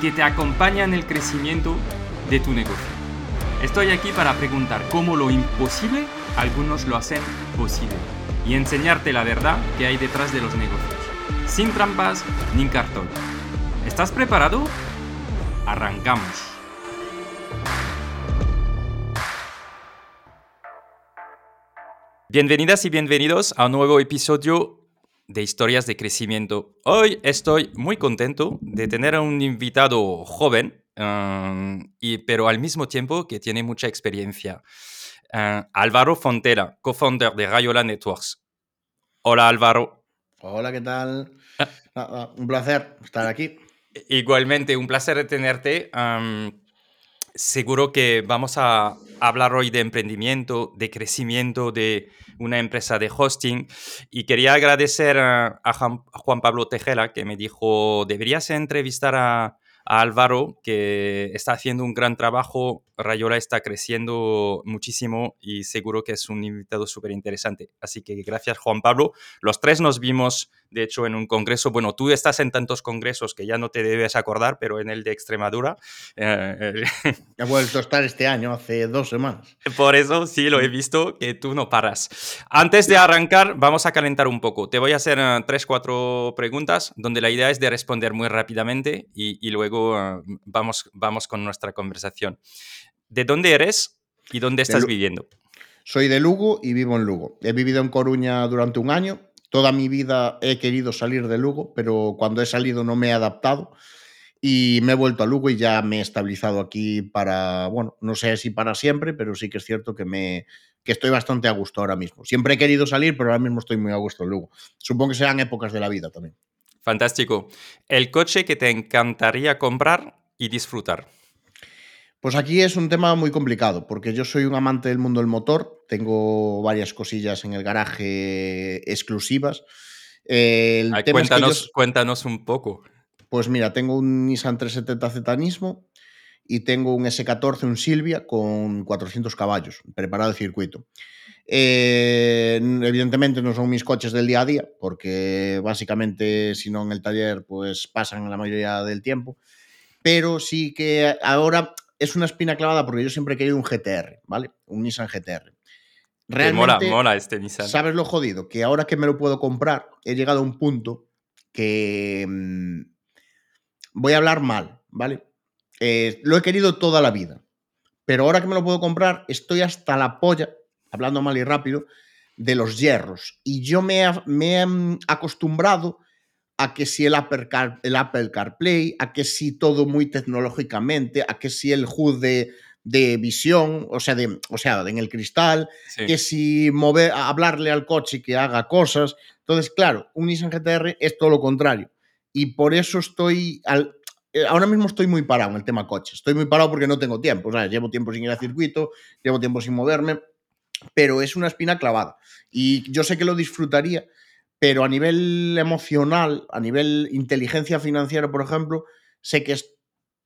que te acompaña en el crecimiento de tu negocio. Estoy aquí para preguntar cómo lo imposible algunos lo hacen posible y enseñarte la verdad que hay detrás de los negocios, sin trampas ni cartón. ¿Estás preparado? Arrancamos. Bienvenidas y bienvenidos a un nuevo episodio de historias de crecimiento. Hoy estoy muy contento de tener a un invitado joven, um, y, pero al mismo tiempo que tiene mucha experiencia. Uh, Álvaro Fontera, co-founder de Rayola Networks. Hola Álvaro. Hola, ¿qué tal? Ah, un placer estar aquí. Igualmente, un placer tenerte. Um, seguro que vamos a hablar hoy de emprendimiento, de crecimiento de una empresa de hosting. Y quería agradecer a, Juan Pablo Tejera que me dijo, deberías entrevistar a, Álvaro, que está haciendo un gran trabajo. Rayola está creciendo muchísimo y seguro que es un invitado súper interesante. Así que gracias, Juan Pablo. Los tres nos vimos, de hecho, en un congreso. Bueno, tú estás en tantos congresos que ya no te debes acordar, pero en el de Extremadura. Eh, He vuelto a estar este año, hace dos semanas. Por eso sí lo he visto, que tú no paras. Antes de arrancar, vamos a calentar un poco. Te voy a hacer uh, tres, cuatro preguntas, donde la idea es de responder muy rápidamente y, y luego vamos, vamos con nuestra conversación. ¿De dónde eres y dónde estás viviendo? Soy de Lugo y vivo en Lugo. He vivido en Coruña durante un año. Toda mi vida he querido salir de Lugo, pero cuando he salido no me he adaptado y me he vuelto a Lugo y ya me he estabilizado aquí para, bueno, no sé si para siempre, pero sí que es cierto que me que estoy bastante a gusto ahora mismo. Siempre he querido salir, pero ahora mismo estoy muy a gusto en Lugo. Supongo que sean épocas de la vida también. Fantástico. ¿El coche que te encantaría comprar y disfrutar? Pues aquí es un tema muy complicado, porque yo soy un amante del mundo del motor, tengo varias cosillas en el garaje exclusivas. El cuéntanos, cuéntanos un poco. Pues mira, tengo un Nissan 370Z Nismo y tengo un S14, un Silvia con 400 caballos, preparado de circuito. Eh, evidentemente no son mis coches del día a día, porque básicamente si no en el taller pues pasan la mayoría del tiempo, pero sí que ahora es una espina clavada porque yo siempre he querido un GTR, ¿vale? Un Nissan GTR. Realmente, mola, mola este Nissan. ¿Sabes lo jodido? Que ahora que me lo puedo comprar, he llegado a un punto que mm, voy a hablar mal, ¿vale? Eh, lo he querido toda la vida, pero ahora que me lo puedo comprar, estoy hasta la polla hablando mal y rápido, de los hierros. Y yo me, he mm, acostumbrado a que si el Apple, el Apple CarPlay, a que si todo muy tecnológicamente, a que si el HUD de, visión, o sea, de, o sea, en el cristal, que si mover, hablarle al coche que haga cosas. Entonces, claro, un Nissan GTR es todo lo contrario. Y por eso estoy, al, eh, ahora mismo estoy muy parado en el tema coche. Estoy muy parado porque no tengo tiempo. O sea, llevo tiempo sin ir al circuito, llevo tiempo sin moverme pero es una espina clavada. Y yo sé que lo disfrutaría, pero a nivel emocional, a nivel inteligencia financiera, por ejemplo, sé que es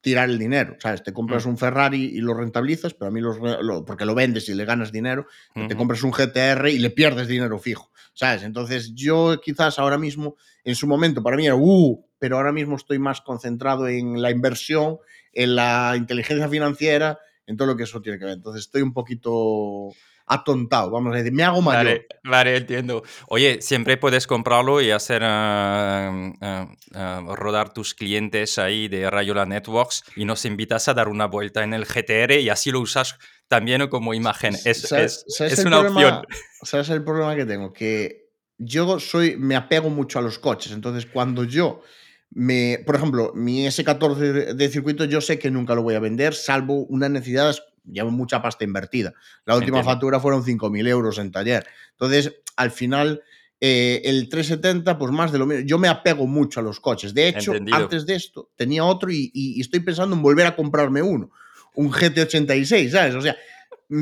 tirar el dinero. ¿Sabes? Te compras mm. un Ferrari y lo rentabilizas, pero a mí los, porque lo vendes y le ganas dinero, te compras un GTR y le pierdes dinero fijo. ¿Sabes? Entonces yo quizás ahora mismo, en su momento, para mí era, uh, pero ahora mismo estoy más concentrado en la inversión, en la inteligencia financiera, en todo lo que eso tiene que ver. Entonces estoy un poquito atontado, vamos a decir, me hago mayor. Vale, entiendo. Oye, siempre puedes comprarlo y hacer ah, ah, ah, rodar tus clientes ahí de Rayola Networks y nos invitas a dar una vuelta en el GTR y así lo usas también como imagen. Es, ¿Sabes- es, sabes es una problema- opción. ¿Sabes el problema que tengo? Que yo soy, me apego mucho a los coches. Entonces, cuando yo me. Por ejemplo, mi S14 de- de circuito, yo sé que nunca lo voy a vender, salvo una necesidad. Llevo mucha pasta invertida. La última Entiendo. factura fueron 5.000 euros en taller. Entonces, al final, eh, el 370, pues más de lo mismo. Yo me apego mucho a los coches. De hecho, Entendido. antes de esto, tenía otro y, y- y estoy pensando en volver a comprarme uno. Un GT86, ¿sabes? O sea,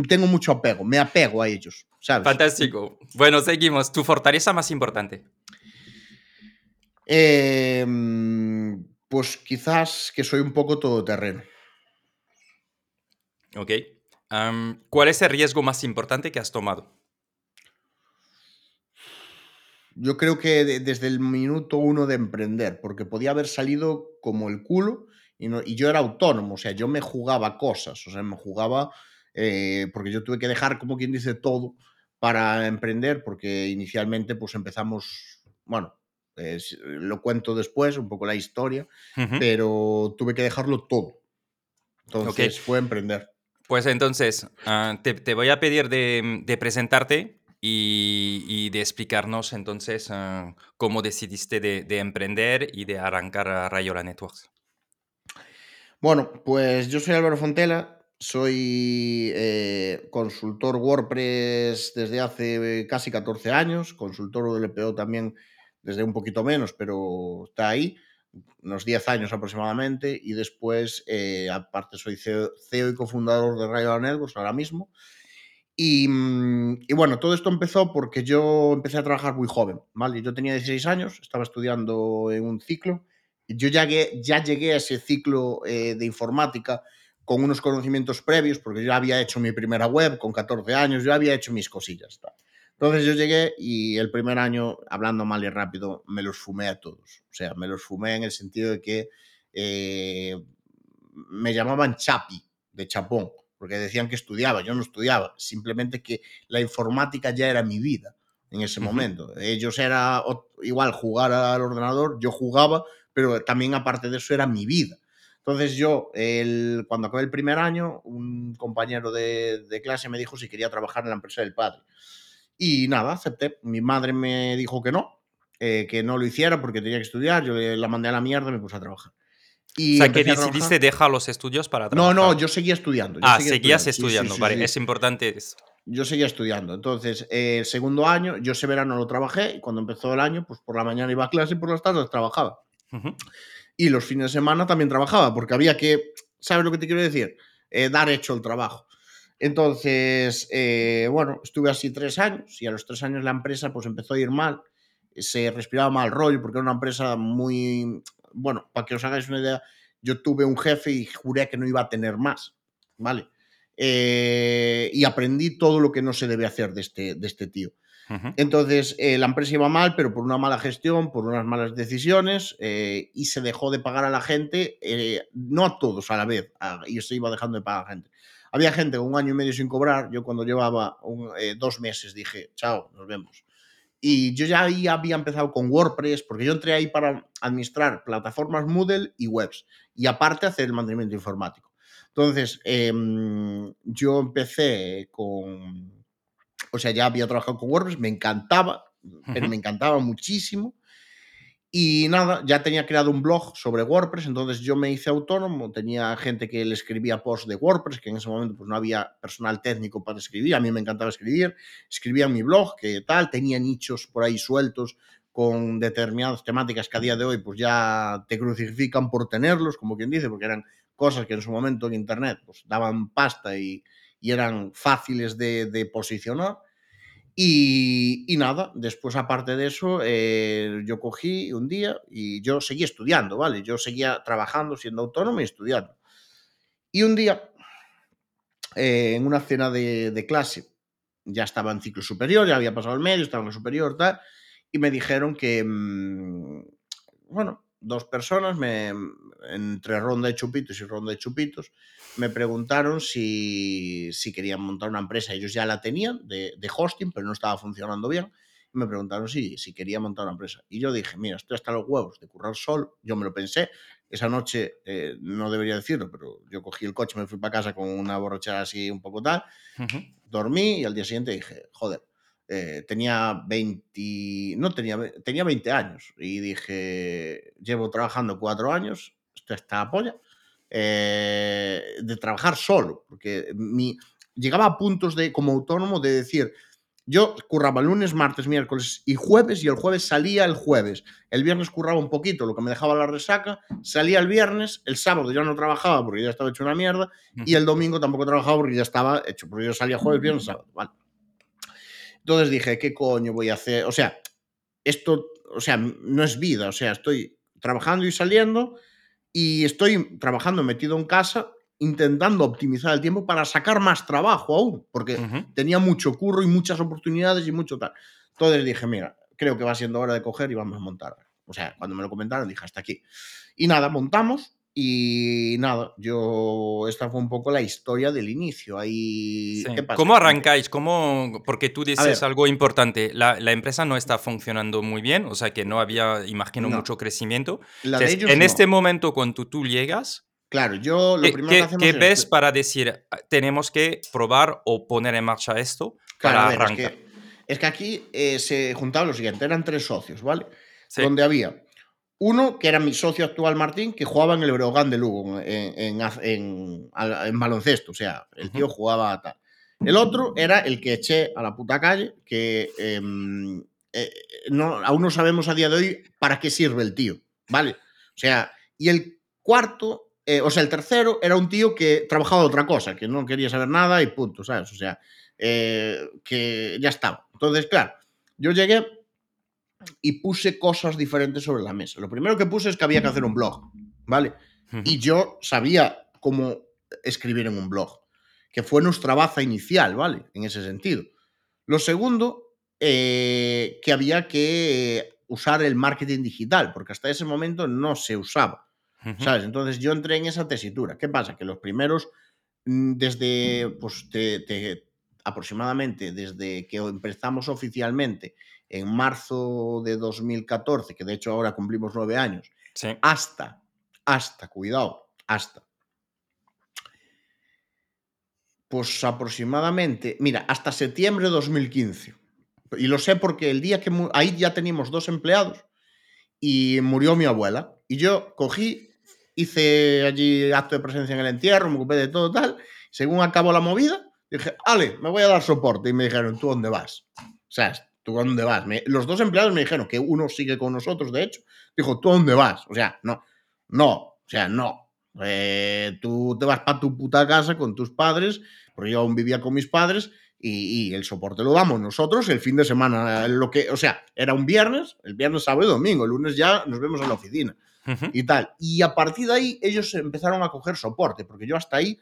tengo mucho apego. Me apego a ellos, ¿sabes? Fantástico. Bueno, seguimos. Tu fortaleza más importante. Eh, mm, pues quizás que soy un poco todoterreno. Ok. ¿Cuál es el riesgo más importante que has tomado? Yo creo que de- desde el minuto uno de emprender, porque podía haber salido como el culo y, no- y yo era autónomo, o sea, yo me jugaba cosas, o sea, me jugaba, eh, porque yo tuve que dejar, como quien dice, todo para emprender, porque inicialmente pues empezamos, bueno, eh, lo cuento después, un poco la historia, pero tuve que dejarlo todo. Entonces fue emprender. Pues entonces, ah, te, voy a pedir de, presentarte y, de explicarnos entonces ah, cómo decidiste de, de emprender y de arrancar a Rayola Networks. Bueno, pues yo soy Álvaro Fontela, soy eh, consultor WordPress desde hace casi 14 años, consultor WPO también desde un poquito menos, pero está ahí, unos 10 años aproximadamente, y después, eh, aparte, soy CEO, y cofundador de Rayo Networks ahora mismo. Y, mm, y bueno, todo esto empezó porque yo empecé a trabajar muy joven, ¿vale? Yo tenía 16 años, estaba estudiando en un ciclo yo ya llegué a ese ciclo eh, de informática con unos conocimientos previos, porque yo había hecho mi primera web con 14 años, yo había hecho mis cosillas. tal. Entonces yo llegué y el primer año, hablando mal y rápido, me los fumé a todos. O sea, me los fumé en el sentido de que eh, me llamaban Chapi, de Chapón, porque decían que estudiaba, yo no estudiaba, simplemente que la informática ya era mi vida en ese Ujú. momento. Ellos era igual jugar al ordenador, yo jugaba, pero también aparte de eso era mi vida. Entonces yo, el, cuando acabé el primer año, un compañero de, de clase me dijo si quería trabajar en la empresa del padre. Y nada, acepté. Mi madre me dijo que no, eh, que no lo hiciera porque tenía que estudiar. Yo la mandé a la mierda y me puse a trabajar. Y o sea, que decidiste dejar los estudios para No, trabajar. no, yo seguía estudiando. yo Ah, seguía seguías Sí, sí, estudiando, sí, vale, sí. es importante. eso. Yo seguía estudiando. Entonces, eh, el segundo año, yo ese verano lo trabajé y cuando empezó el año, pues por la mañana iba a clase y por las tardes trabajaba. Ujú. Y los fines de semana también trabajaba, porque había que, ¿sabes lo que te quiero decir? Eh, dar hecho el trabajo. Entonces, eh, bueno, estuve así tres años y a los tres años la empresa pues empezó a ir mal, se respiraba mal rollo porque era una empresa muy, bueno, para que os hagáis una idea, yo tuve un jefe y juré que no iba a tener más, ¿vale? Eh, y aprendí todo lo que no se debe hacer de este, de este tío. Entonces, eh, la empresa iba mal, pero por una mala gestión, por unas malas decisiones, eh, y se dejó de pagar a la gente, no a todos a la vez, a- y se iba dejando de pagar a la gente. Había gente con un año y medio sin cobrar, yo cuando llevaba un, eh, dos meses dije, chao, nos vemos. Y yo ya ahí había empezado con WordPress, porque yo entré ahí para administrar plataformas Moodle y webs, y aparte hacer el mantenimiento informático. Entonces, em, yo empecé con, o sea, ya había trabajado con WordPress, me encantaba, pero me encantaba muchísimo. Y nada, ya tenía creado un blog sobre WordPress, entonces yo me hice autónomo, tenía gente que le escribía posts de WordPress, que en ese momento pues no había personal técnico para escribir, a mí me encantaba escribir, escribía en mi blog, que tal, tenía nichos por ahí sueltos con determinadas temáticas que a día de hoy pues ya te crucifican por tenerlos, como quien dice, porque eran cosas que en su momento en Internet pues daban pasta y, y eran fáciles de, de posicionar. Y, nada, después aparte de eso, eh, yo cogí un día y yo seguía estudiando, ¿vale? Yo seguía trabajando, siendo autónomo y estudiando. Y un día, eh, en una cena de, de clase, ya estaba en ciclo superior, ya había pasado el medio, estaba en el superior, tal, y me dijeron que, mm, bueno, dos personas, me, entre ronda de chupitos y ronda de chupitos, me preguntaron si, si querían montar una empresa. Ellos ya la tenían de, de hosting, pero no estaba funcionando bien. me preguntaron si, si quería montar una empresa. Y yo dije, mira, estoy hasta los huevos de currar sol, yo me lo pensé. Esa noche, eh, no debería decirlo, pero yo cogí el coche, me fui para casa con una borrachera así un poco tal, Ujú. dormí y al día siguiente dije, joder, eh, tenía 20, no tenía, tenía 20 años y dije, llevo trabajando cuatro años, esto está polla, eh, de trabajar solo, porque mi, llegaba a puntos de, como autónomo de decir, yo curraba lunes, martes, miércoles y jueves y el jueves salía el jueves. El viernes curraba un poquito, lo que me dejaba la resaca, salía el viernes, el sábado ya no trabajaba porque ya estaba hecho una mierda y el domingo tampoco trabajaba porque ya estaba hecho, porque yo salía jueves, viernes, sábado. Vale. Entonces dije, ¿qué coño voy a hacer? O sea, esto, o sea, no es vida, o sea, estoy trabajando y saliendo y estoy trabajando metido en casa intentando optimizar el tiempo para sacar más trabajo aún, porque Ujú. tenía mucho curro y muchas oportunidades y mucho tal. Entonces dije, mira, creo que va siendo hora de coger y vamos a montar. O sea, cuando me lo comentaron dije, hasta aquí. Y nada, montamos y nada, yo, esta fue un poco la historia del inicio. Ahí, Sí. ¿qué pasa? ¿Cómo arrancáis? ¿Cómo, porque tú dices algo importante, la, la empresa no está funcionando muy bien, o sea que no había, imagino, No. mucho crecimiento. La de Entonces, ellos en no. este momento, cuando tú llegas, Claro, yo lo ¿qué, primero que hacemos qué es- ves para decir, "Ah, tenemos que probar o poner en marcha esto Claro, para a ver, es arrancar? que, es que aquí eh, se juntaba lo siguiente, eran tres socios, ¿vale? Sí. Donde había uno que era mi socio actual Martín, que jugaba en el Breogán de Lugo, en, en, en- al- en baloncesto, o sea, el tío jugaba a tal. El otro era el que eché a la puta calle, que em, eh, no, aún no sabemos a día de hoy para qué sirve el tío, ¿vale? O sea, y el cuarto, eh, o sea, el tercero era un tío que trabajaba de otra cosa, que no quería saber nada y punto, ¿sabes? O sea, eh, que ya estaba. Entonces, claro, yo llegué y puse cosas diferentes sobre la mesa. Lo primero que puse es que había que hacer un blog, ¿vale? Y yo sabía cómo escribir en un blog, que fue nuestra baza inicial, ¿vale? En ese sentido. Lo segundo, eh, que había que usar el marketing digital, porque hasta ese momento no se usaba. ¿sabes? Entonces yo entré en esa tesitura. ¿Qué pasa? Que los primeros, mm, desde, pues, te- te- aproximadamente desde que empezamos oficialmente en marzo de 2014, que de hecho ahora cumplimos nueve años, Sí. hasta, hasta, cuidado, hasta. Pues aproximadamente, mira, hasta septiembre de 2015. Y lo sé porque el día que ahí ya teníamos dos empleados y murió mi abuela. Y yo cogí, hice allí acto de presencia en el entierro, me ocupé de todo tal. Según acabó la movida, dije, Ale, me voy a dar soporte. Y me dijeron, ¿tú dónde vas? O sea, ¿tú dónde vas? Me- los dos empleados me dijeron que uno sigue con nosotros, de hecho. Dijo, ¿tú dónde vas? O sea, no, no, o sea, no. Eh, tú te vas para tu puta casa con tus padres, porque yo aún vivía con mis padres, y, y el soporte lo damos nosotros el fin de semana. Lo que, o sea, era un viernes, el viernes, sábado y domingo, el lunes ya nos vemos en la oficina y tal. Y a partir de ahí ellos empezaron a coger soporte, porque yo hasta ahí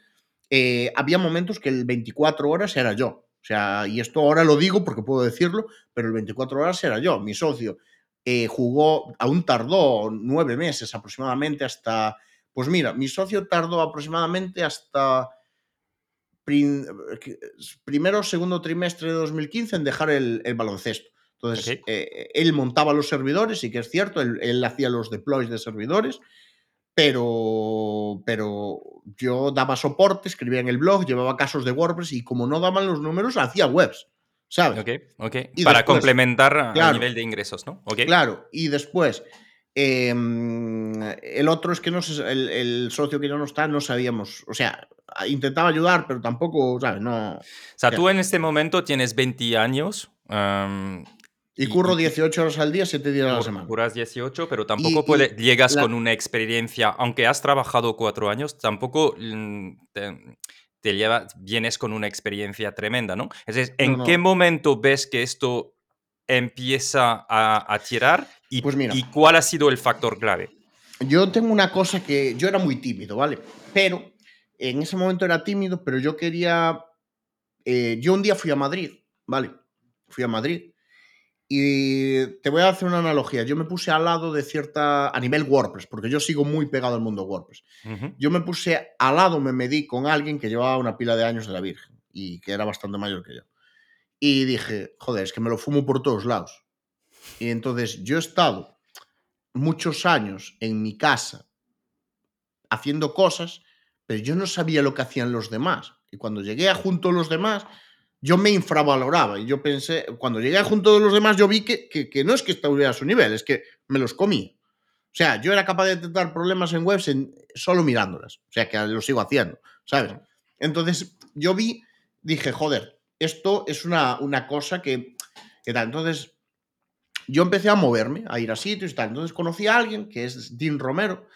eh, había momentos que el 24 horas era yo. O sea, y esto ahora lo digo porque puedo decirlo, pero el 24 horas era yo. Mi socio eh, jugó, aún tardó nueve meses aproximadamente hasta... Pues mira, mi socio tardó aproximadamente hasta prim- que- primero o segundo trimestre de 2015 en dejar el, el baloncesto. Entonces, eh, él montaba los servidores, sí que es cierto, él, él hacía los deploys de servidores, pero, pero yo daba soporte, escribía en el blog, llevaba casos de WordPress y como no daban los números, hacía webs, ¿sabes? Ok, ok. Y Para después, complementar a claro. nivel de ingresos, ¿no? Claro, y después, em, el otro es que no sé, el, el socio que ya no está, no sabíamos, o sea, intentaba ayudar, pero tampoco, ¿sabes? No. O sea, tú en este momento tienes 20 años. Y Y- curro y- 18 horas al día, 7 días a la semana. Curas 18, pero tampoco y puede- llegas la- con una experiencia, aunque has trabajado cuatro años, tampoco mm, te, te lleva, vienes con una experiencia tremenda, ¿no? Entonces, ¿en No, qué momento ves que esto empieza a, a tirar y, Pues mira. y cuál ha sido el factor clave? Yo tengo una cosa que yo era muy tímido, ¿vale? Pero en ese momento era tímido, pero yo quería... eh, yo un día fui a Madrid, ¿vale? Fui a Madrid y te voy a hacer una analogía. Yo me puse al lado de cierta... a nivel WordPress, porque yo sigo muy pegado al mundo WordPress. Ujú. Yo me puse al lado, me medí con alguien que llevaba una pila de años de la Virgen y que era bastante mayor que yo. Y dije, joder, es que me lo fumo por todos lados. Y entonces yo he estado muchos años en mi casa haciendo cosas, pero yo no sabía lo que hacían los demás. Y cuando llegué a junto a los demás, yo me infravaloraba. Y yo pensé, cuando llegué junto a los demás, yo vi que, que, no es que estuviera a su nivel, es que me los comí. O sea, yo era capaz de detectar problemas en webs solo mirándolas. O sea, que lo sigo haciendo, ¿sabes? Entonces, yo vi, dije, joder, esto es una, una cosa que, que tal. Entonces, yo empecé a moverme, a ir a sitios y tal. Entonces conocí a alguien que es Dean Romero,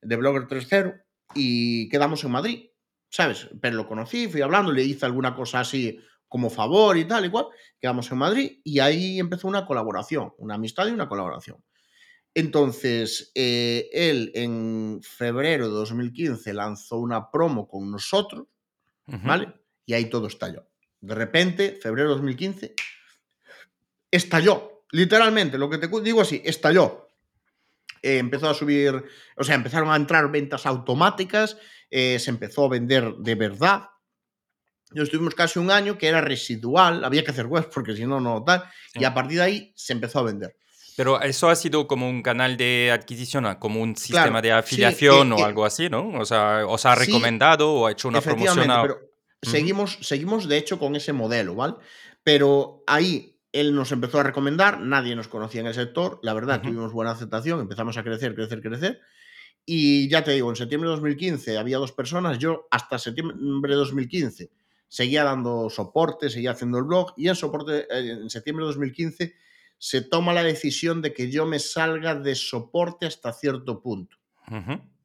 de Blogger 3.0, y quedamos en Madrid, ¿sabes? Pero lo conocí, fui hablando, le hice alguna cosa así como favor y tal, igual. Quedamos en Madrid y ahí empezó una colaboración, una amistad y una colaboración. Entonces, eh, él en febrero de 2015 lanzó una promo con nosotros, ¿vale? Y ahí todo estalló. De repente, febrero de 2015, estalló Literalmente, lo que te digo así, estalló. Eh, empezó a subir, o sea, empezaron a entrar ventas automáticas, eh, se empezó a vender de verdad. Yo estuvimos casi un año que era residual, había que hacer web porque si no, no tal. Y a partir de ahí se empezó a vender. Pero eso ha sido como un canal de adquisición, como un sistema de afiliación o algo así, ¿no? O sea, os ha recomendado o ha hecho una promoción. Pero seguimos, seguimos, de hecho, con ese modelo, ¿vale? Pero ahí él nos empezó a recomendar, nadie nos conocía en el sector, la verdad, tuvimos buena aceptación, empezamos a crecer, crecer, crecer. Y ya te digo, en septiembre de 2015 había dos personas, yo hasta septiembre de 2015 seguía dando soporte, seguía haciendo el blog y en, soporte, eh, en septiembre de 2015 se toma la decisión de que yo me salga de soporte hasta cierto punto.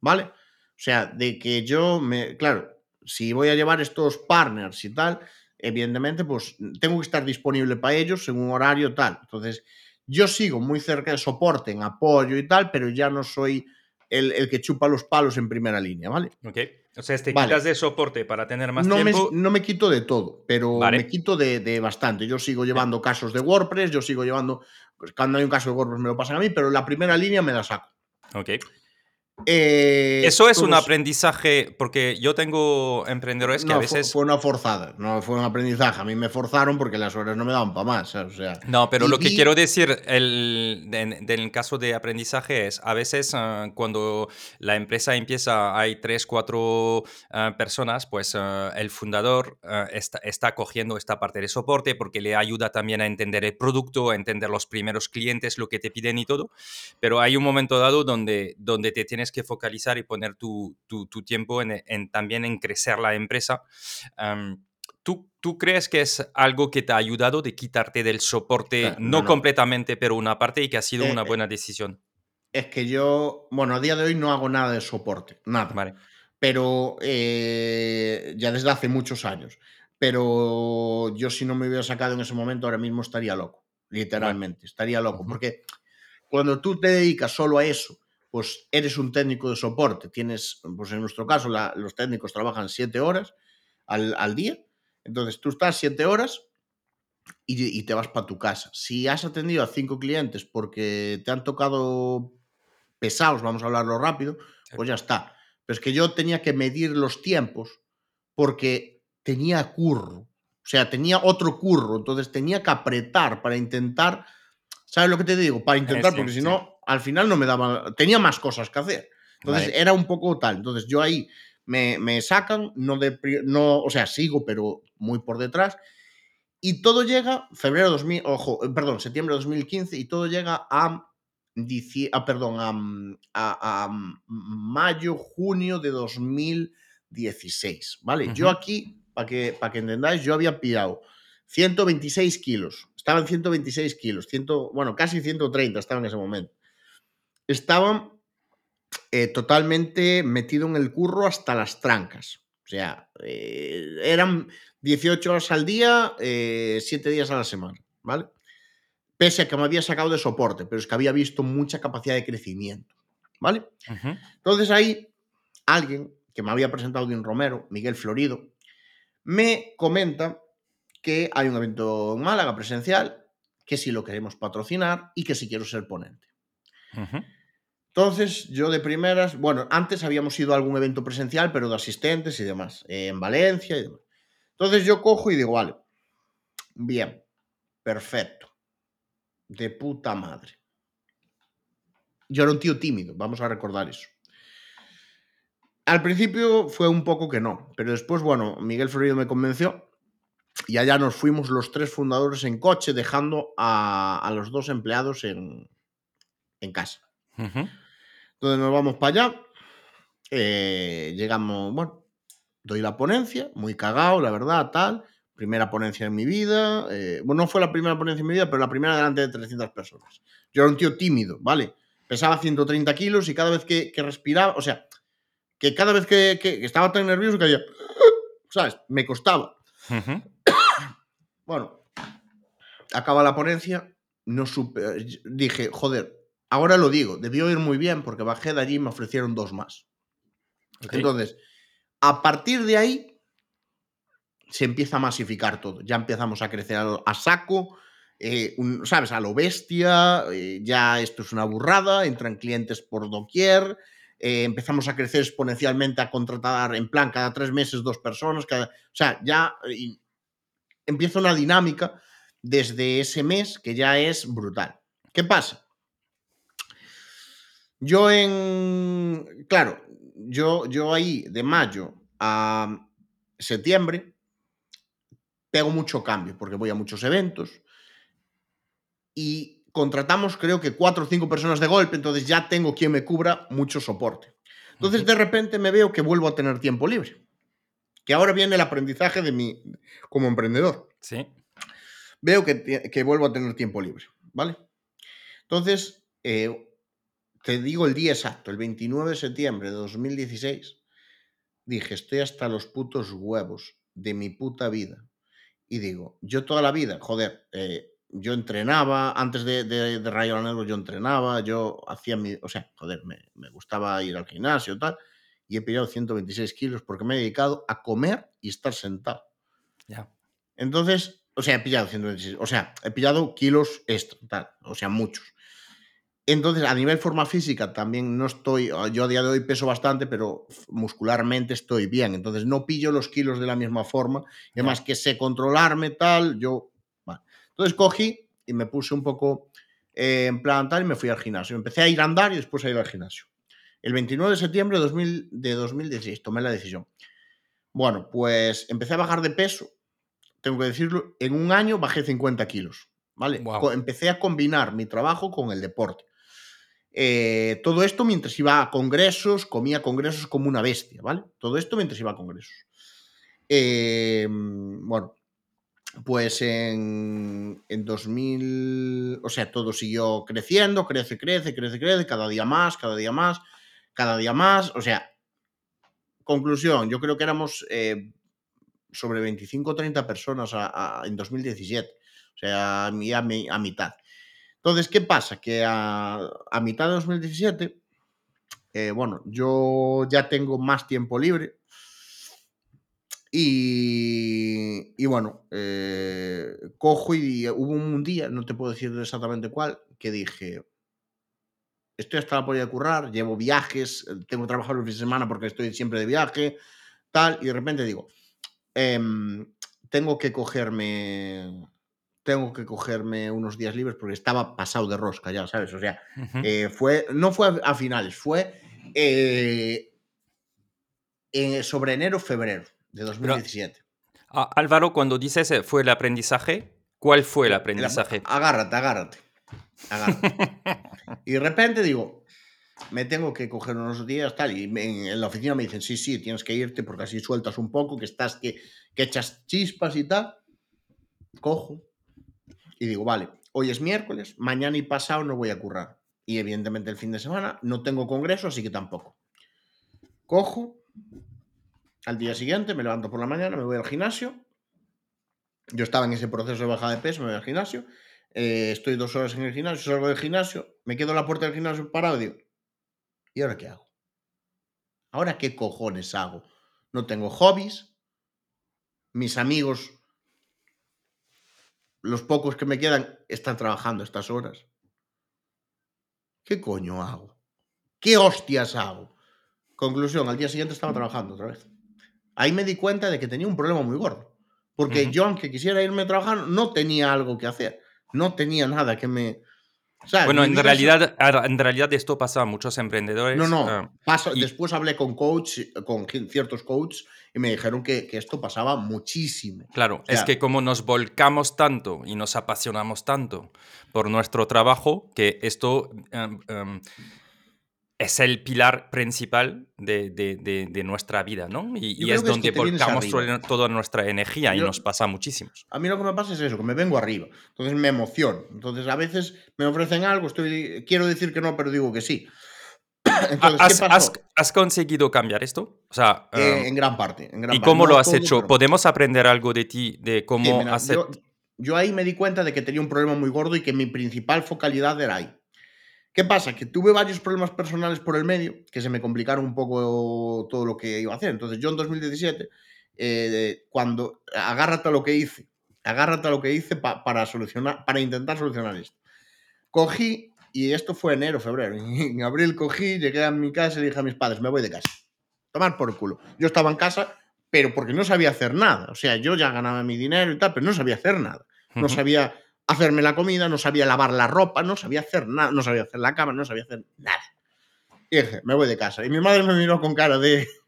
¿Vale? O sea, de que yo me, claro, si voy a llevar estos partners y tal, evidentemente, pues tengo que estar disponible para ellos en un horario tal. Entonces, yo sigo muy cerca de soporte, en apoyo y tal, pero ya no soy el, que chupa los palos en primera línea, ¿vale? Ok. O sea, te quitas de soporte para tener más tiempo. no me quito de todo, pero me quito de, bastante. Yo sigo llevando casos de WordPress, yo sigo llevando. Pues, cuando hay un caso de WordPress me lo pasan a mí, pero la primera línea me la saco. Ok. Eh, Eso es un aprendizaje, porque yo tengo emprendedores que a veces... Fue, una forzada, no fue un aprendizaje. A mí me forzaron porque las horas no me daban para más. O sea, no, pero lo que quiero decir el, en, el caso de aprendizaje es, a veces ah, cuando la empresa empieza, hay tres, cuatro ah, personas, pues ah, el fundador está, está cogiendo esta parte de soporte porque le ayuda también a entender el producto, a entender los primeros clientes, lo que te piden y todo. Pero hay un momento dado donde, donde te tienes que focalizar y poner tu, tiempo en, también en crecer la empresa. ¿tú, ¿tú, crees que es algo que te ha ayudado de quitarte del soporte, ah, no, completamente, pero una parte y que ha sido eh, una eh, buena decisión? Es que yo, bueno, a día de hoy no hago nada de soporte, nada. Vale. Pero eh, ya desde hace muchos años. Pero yo si no me hubiera sacado en ese momento, ahora mismo estaría loco, literalmente, estaría loco. Porque cuando tú te dedicas solo a eso pues eres un técnico de soporte. Tienes, pues en nuestro caso, los técnicos trabajan siete horas al, día. Entonces tú estás siete horas y, te vas para tu casa. Si has atendido a cinco clientes porque te han tocado pesados, vamos a hablarlo rápido, pues ya está. Pero es que yo tenía que medir los tiempos porque tenía curro. O sea, tenía otro curro. Entonces tenía que apretar para intentar. ¿Sabes lo que te digo? Para intentar, porque si no, al final no me daba, tenía más cosas que hacer. Entonces era un poco tal. Entonces yo ahí me, sacan, no, de, no, o sea, sigo, pero muy por detrás. Y todo llega, febrero 2000, ojo, eh, perdón, septiembre de 2015, y todo llega a, ah, perdón, a, mayo, junio de 2016, ¿vale? Yo aquí, para que, para que entendáis, yo había pillado 126 kilos, estaba en 126 kilos, 100, bueno, casi 130 estaba en ese momento estaban eh, totalmente metido en el curro hasta las trancas. O sea, eh, eran 18 horas al día, 7 eh, días a la semana, ¿vale? Pese a que me había sacado de soporte, pero es que había visto mucha capacidad de crecimiento, ¿vale? Entonces ahí alguien que me había presentado de un Romero, Miguel Florido, me comenta que hay un evento en Málaga presencial, que si lo queremos patrocinar y que si quiero ser ponente. Entonces, yo de primeras, bueno, antes habíamos ido a algún evento presencial, pero de asistentes y demás, en Valencia y demás. Entonces yo cojo y digo, vale, bien, Perfecto. De puta madre. Yo era un tío tímido, vamos a recordar eso. Al principio fue un poco que no, pero después, bueno, Miguel Florido me convenció y allá nos fuimos los tres fundadores en coche, dejando a, los dos empleados en, casa. Entonces nos vamos para allá, eh, llegamos, bueno, doy la ponencia, muy cagado, la verdad, tal. Primera ponencia en mi vida. Eh, bueno, no fue la primera ponencia en mi vida, pero la primera delante de 300 personas. Yo era un tío tímido, ¿vale? Pesaba 130 kilos y cada vez que, respiraba, o sea, que cada vez que, estaba tan nervioso que había, ¿sabes? Me costaba. bueno, acaba la ponencia, no supe, dije, joder, ahora lo digo, debió ir muy bien porque bajé de allí y me ofrecieron dos más. Entonces, a partir de ahí se empieza a masificar todo. Ya empezamos a crecer a, saco, eh, ¿sabes? A lo bestia, eh, ya esto es una burrada, entran clientes por doquier, eh, empezamos a crecer exponencialmente, a contratar en plan cada tres meses dos personas, cada, o sea, ya empieza una dinámica desde ese mes que ya es brutal. ¿Qué pasa? Yo en, claro, yo, yo ahí de mayo a septiembre pego mucho cambio porque voy a muchos eventos y contratamos creo que cuatro o cinco personas de golpe, entonces ya tengo quien me cubra mucho soporte. Entonces de repente me veo que vuelvo a tener tiempo libre. Que ahora viene el aprendizaje de mi como emprendedor. Sí. Veo que, que vuelvo a tener tiempo libre, ¿vale? Entonces, eh, te digo el día exacto, el 29 de septiembre de 2016, dije, estoy hasta los putos huevos de mi puta vida. Y digo, yo toda la vida, joder, eh, yo entrenaba, antes de, de, de Rayo Negro yo entrenaba, yo hacía mi, o sea, joder, me, gustaba ir al gimnasio y tal, y he pillado 126 kilos porque me he dedicado a comer y estar sentado. Ya. Entonces, o sea, he pillado 126, o sea, he pillado kilos extra, tal, o sea, muchos. Entonces, a nivel forma física también no estoy, ah, yo a día de hoy peso bastante, pero muscularmente estoy bien. Entonces, no pillo los kilos de la misma forma. Y además que sé controlarme tal, yo... Entonces cogí y me puse un poco eh, en plan tal y me fui al gimnasio. Empecé a ir a andar y después a ir al gimnasio. El 29 de septiembre de, 2000, de 2016 tomé la decisión. Bueno, pues empecé a bajar de peso. Tengo que decirlo, en un año bajé 50 kilos. ¿Vale? Empecé a combinar mi trabajo con el deporte. Eh, todo esto mientras iba a congresos, comía congresos como una bestia, ¿vale? Todo esto mientras iba a congresos. Em, bueno, pues en, en 2000, o sea, todo siguió creciendo, crece, crece, crece, crece, cada día más, cada día más, cada día más, o sea, conclusión, yo creo que éramos eh, sobre 25 o 30 personas en 2017, o sea, a mitad. Entonces, ¿qué pasa? Que a, mitad de 2017, eh, bueno, yo ya tengo más tiempo libre. Y, bueno, eh, cojo y hubo un día, no te puedo decir exactamente cuál, que dije, estoy hasta la polla de currar, llevo viajes, tengo que trabajar los fines de semana porque estoy siempre de viaje, tal, y de repente digo, em, tengo que cogerme tengo que cogerme unos días libres porque estaba pasado de rosca ya, ¿sabes? O sea, eh, fue, no fue a, finales, fue eh, sobre enero, febrero de 2017. Álvaro, cuando dices eh, fue el aprendizaje, ¿cuál fue el aprendizaje? agárrate, agárrate. y de repente digo, me tengo que coger unos días, tal, y en, la oficina me dicen, sí, sí, tienes que irte porque así sueltas un poco, que estás, que, que echas chispas y tal. Cojo, y digo, vale, hoy es miércoles, mañana y pasado no voy a currar. Y evidentemente el fin de semana no tengo congreso, así que tampoco. Cojo, al día siguiente me levanto por la mañana, me voy al gimnasio. Yo estaba en ese proceso de bajada de peso, me voy al gimnasio. Eh, estoy dos horas en el gimnasio, salgo del gimnasio, me quedo en la puerta del gimnasio parado y digo, ¿y ahora qué hago? ¿Ahora qué cojones hago? No tengo hobbies, mis amigos los pocos que me quedan están trabajando estas horas. ¿Qué coño hago? ¿Qué hostias hago? Conclusión, al día siguiente estaba trabajando otra vez. Ahí me di cuenta de que tenía un problema muy gordo. Porque Ujú. yo, aunque quisiera irme a trabajar, no tenía algo que hacer. No tenía nada que me. ¿sabes? Bueno, en realidad, a- en realidad esto pasa a muchos No, emprendedores. no. ah, pasa- y- Después hablé con coach, con ciertos coaches, y me dijeron que, que esto pasaba muchísimo. Claro, sea- es que como nos volcamos tanto y nos apasionamos tanto por nuestro trabajo, que esto em, em, es el pilar principal de, de- de- de nuestra vida, ¿no? Y, es que es donde que volcamos toda- nuestra energía y nos pasa a muchísimos. A mí lo que me pasa es eso, que me vengo arriba. Entonces me emociono. Entonces a veces me ofrecen algo, estoy, quiero decir que no, pero digo que sí. Entonces, ¿qué ¿Has, pasó? has- has conseguido cambiar esto? O sea, Eh, em, en gran parte. En gran ¿y cómo lo has todo, hecho? pero- ¿Podemos aprender algo de ti, de cómo Sí, mira, hacer? yo, yo ahí me di cuenta de que tenía un problema muy gordo y que mi principal focalidad era ahí. ¿Qué pasa? Que tuve varios problemas personales por el medio que se me complicaron un poco todo lo que iba a hacer. Entonces yo en 2017, eh, cuando agárrate a lo que hice, agárrate a lo que hice pa- para solucionar, para intentar solucionar esto. Cogí, y esto fue enero, febrero, en abril cogí, llegué a mi casa y dije a mis padres, me voy de casa. Tomar por culo. Yo estaba en casa, pero porque no sabía hacer nada. O sea, yo ya ganaba mi dinero y tal, pero no sabía hacer nada. No sabía hacerme la comida, no sabía lavar la ropa, no sabía hacer nada, no sabía hacer la cama, no sabía hacer nada. Y dije, me voy de casa. Y mi madre me miró con cara de...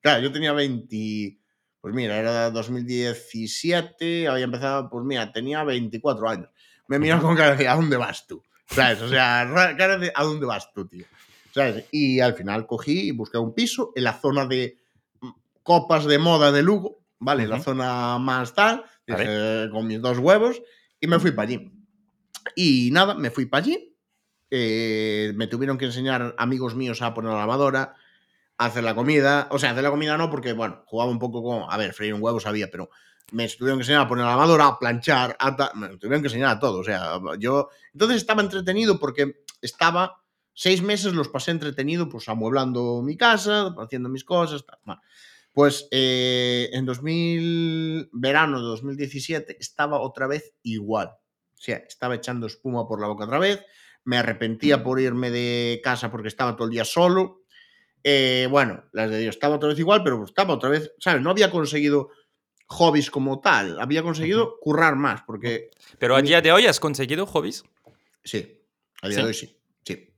Claro, yo tenía 20... Pues mira, era 2017, había empezado, pues mira, tenía 24 años. Me miró con cara de, ¿a dónde vas tú? ¿Sabes? O sea, ra- cara de, ¿a dónde vas tú, tío? ¿Sabes? Y al final cogí y busqué un piso en la zona de mm, copas de moda de Lugo, ¿vale? La zona más tal, dije, con mis dos huevos, y me fui para allí. Y nada, me fui para allí. eh, me tuvieron que enseñar amigos míos a poner la lavadora, a hacer la comida. O sea, hacer la comida no, porque, bueno, jugaba un poco con. A ver, freír un huevo sabía, pero me tuvieron que enseñar a poner la lavadora, a planchar, a me tuvieron que enseñar a todo. O sea, yo. Entonces estaba entretenido porque estaba. Seis meses los pasé entretenido, pues amueblando mi casa, haciendo mis cosas. tal. Bueno, pues eh, en 2000, verano de 2017 estaba otra vez igual. O sea, estaba echando espuma por la boca otra vez. Me arrepentía por irme de casa porque estaba todo el día solo. Eh, bueno, las de Dios, estaba otra vez igual, pero estaba otra vez, ¿sabes? No había conseguido hobbies como tal. Había conseguido currar más, porque Pero a día de hoy has conseguido hobbies. Sí, a día ¿Sí? de hoy sí. sí.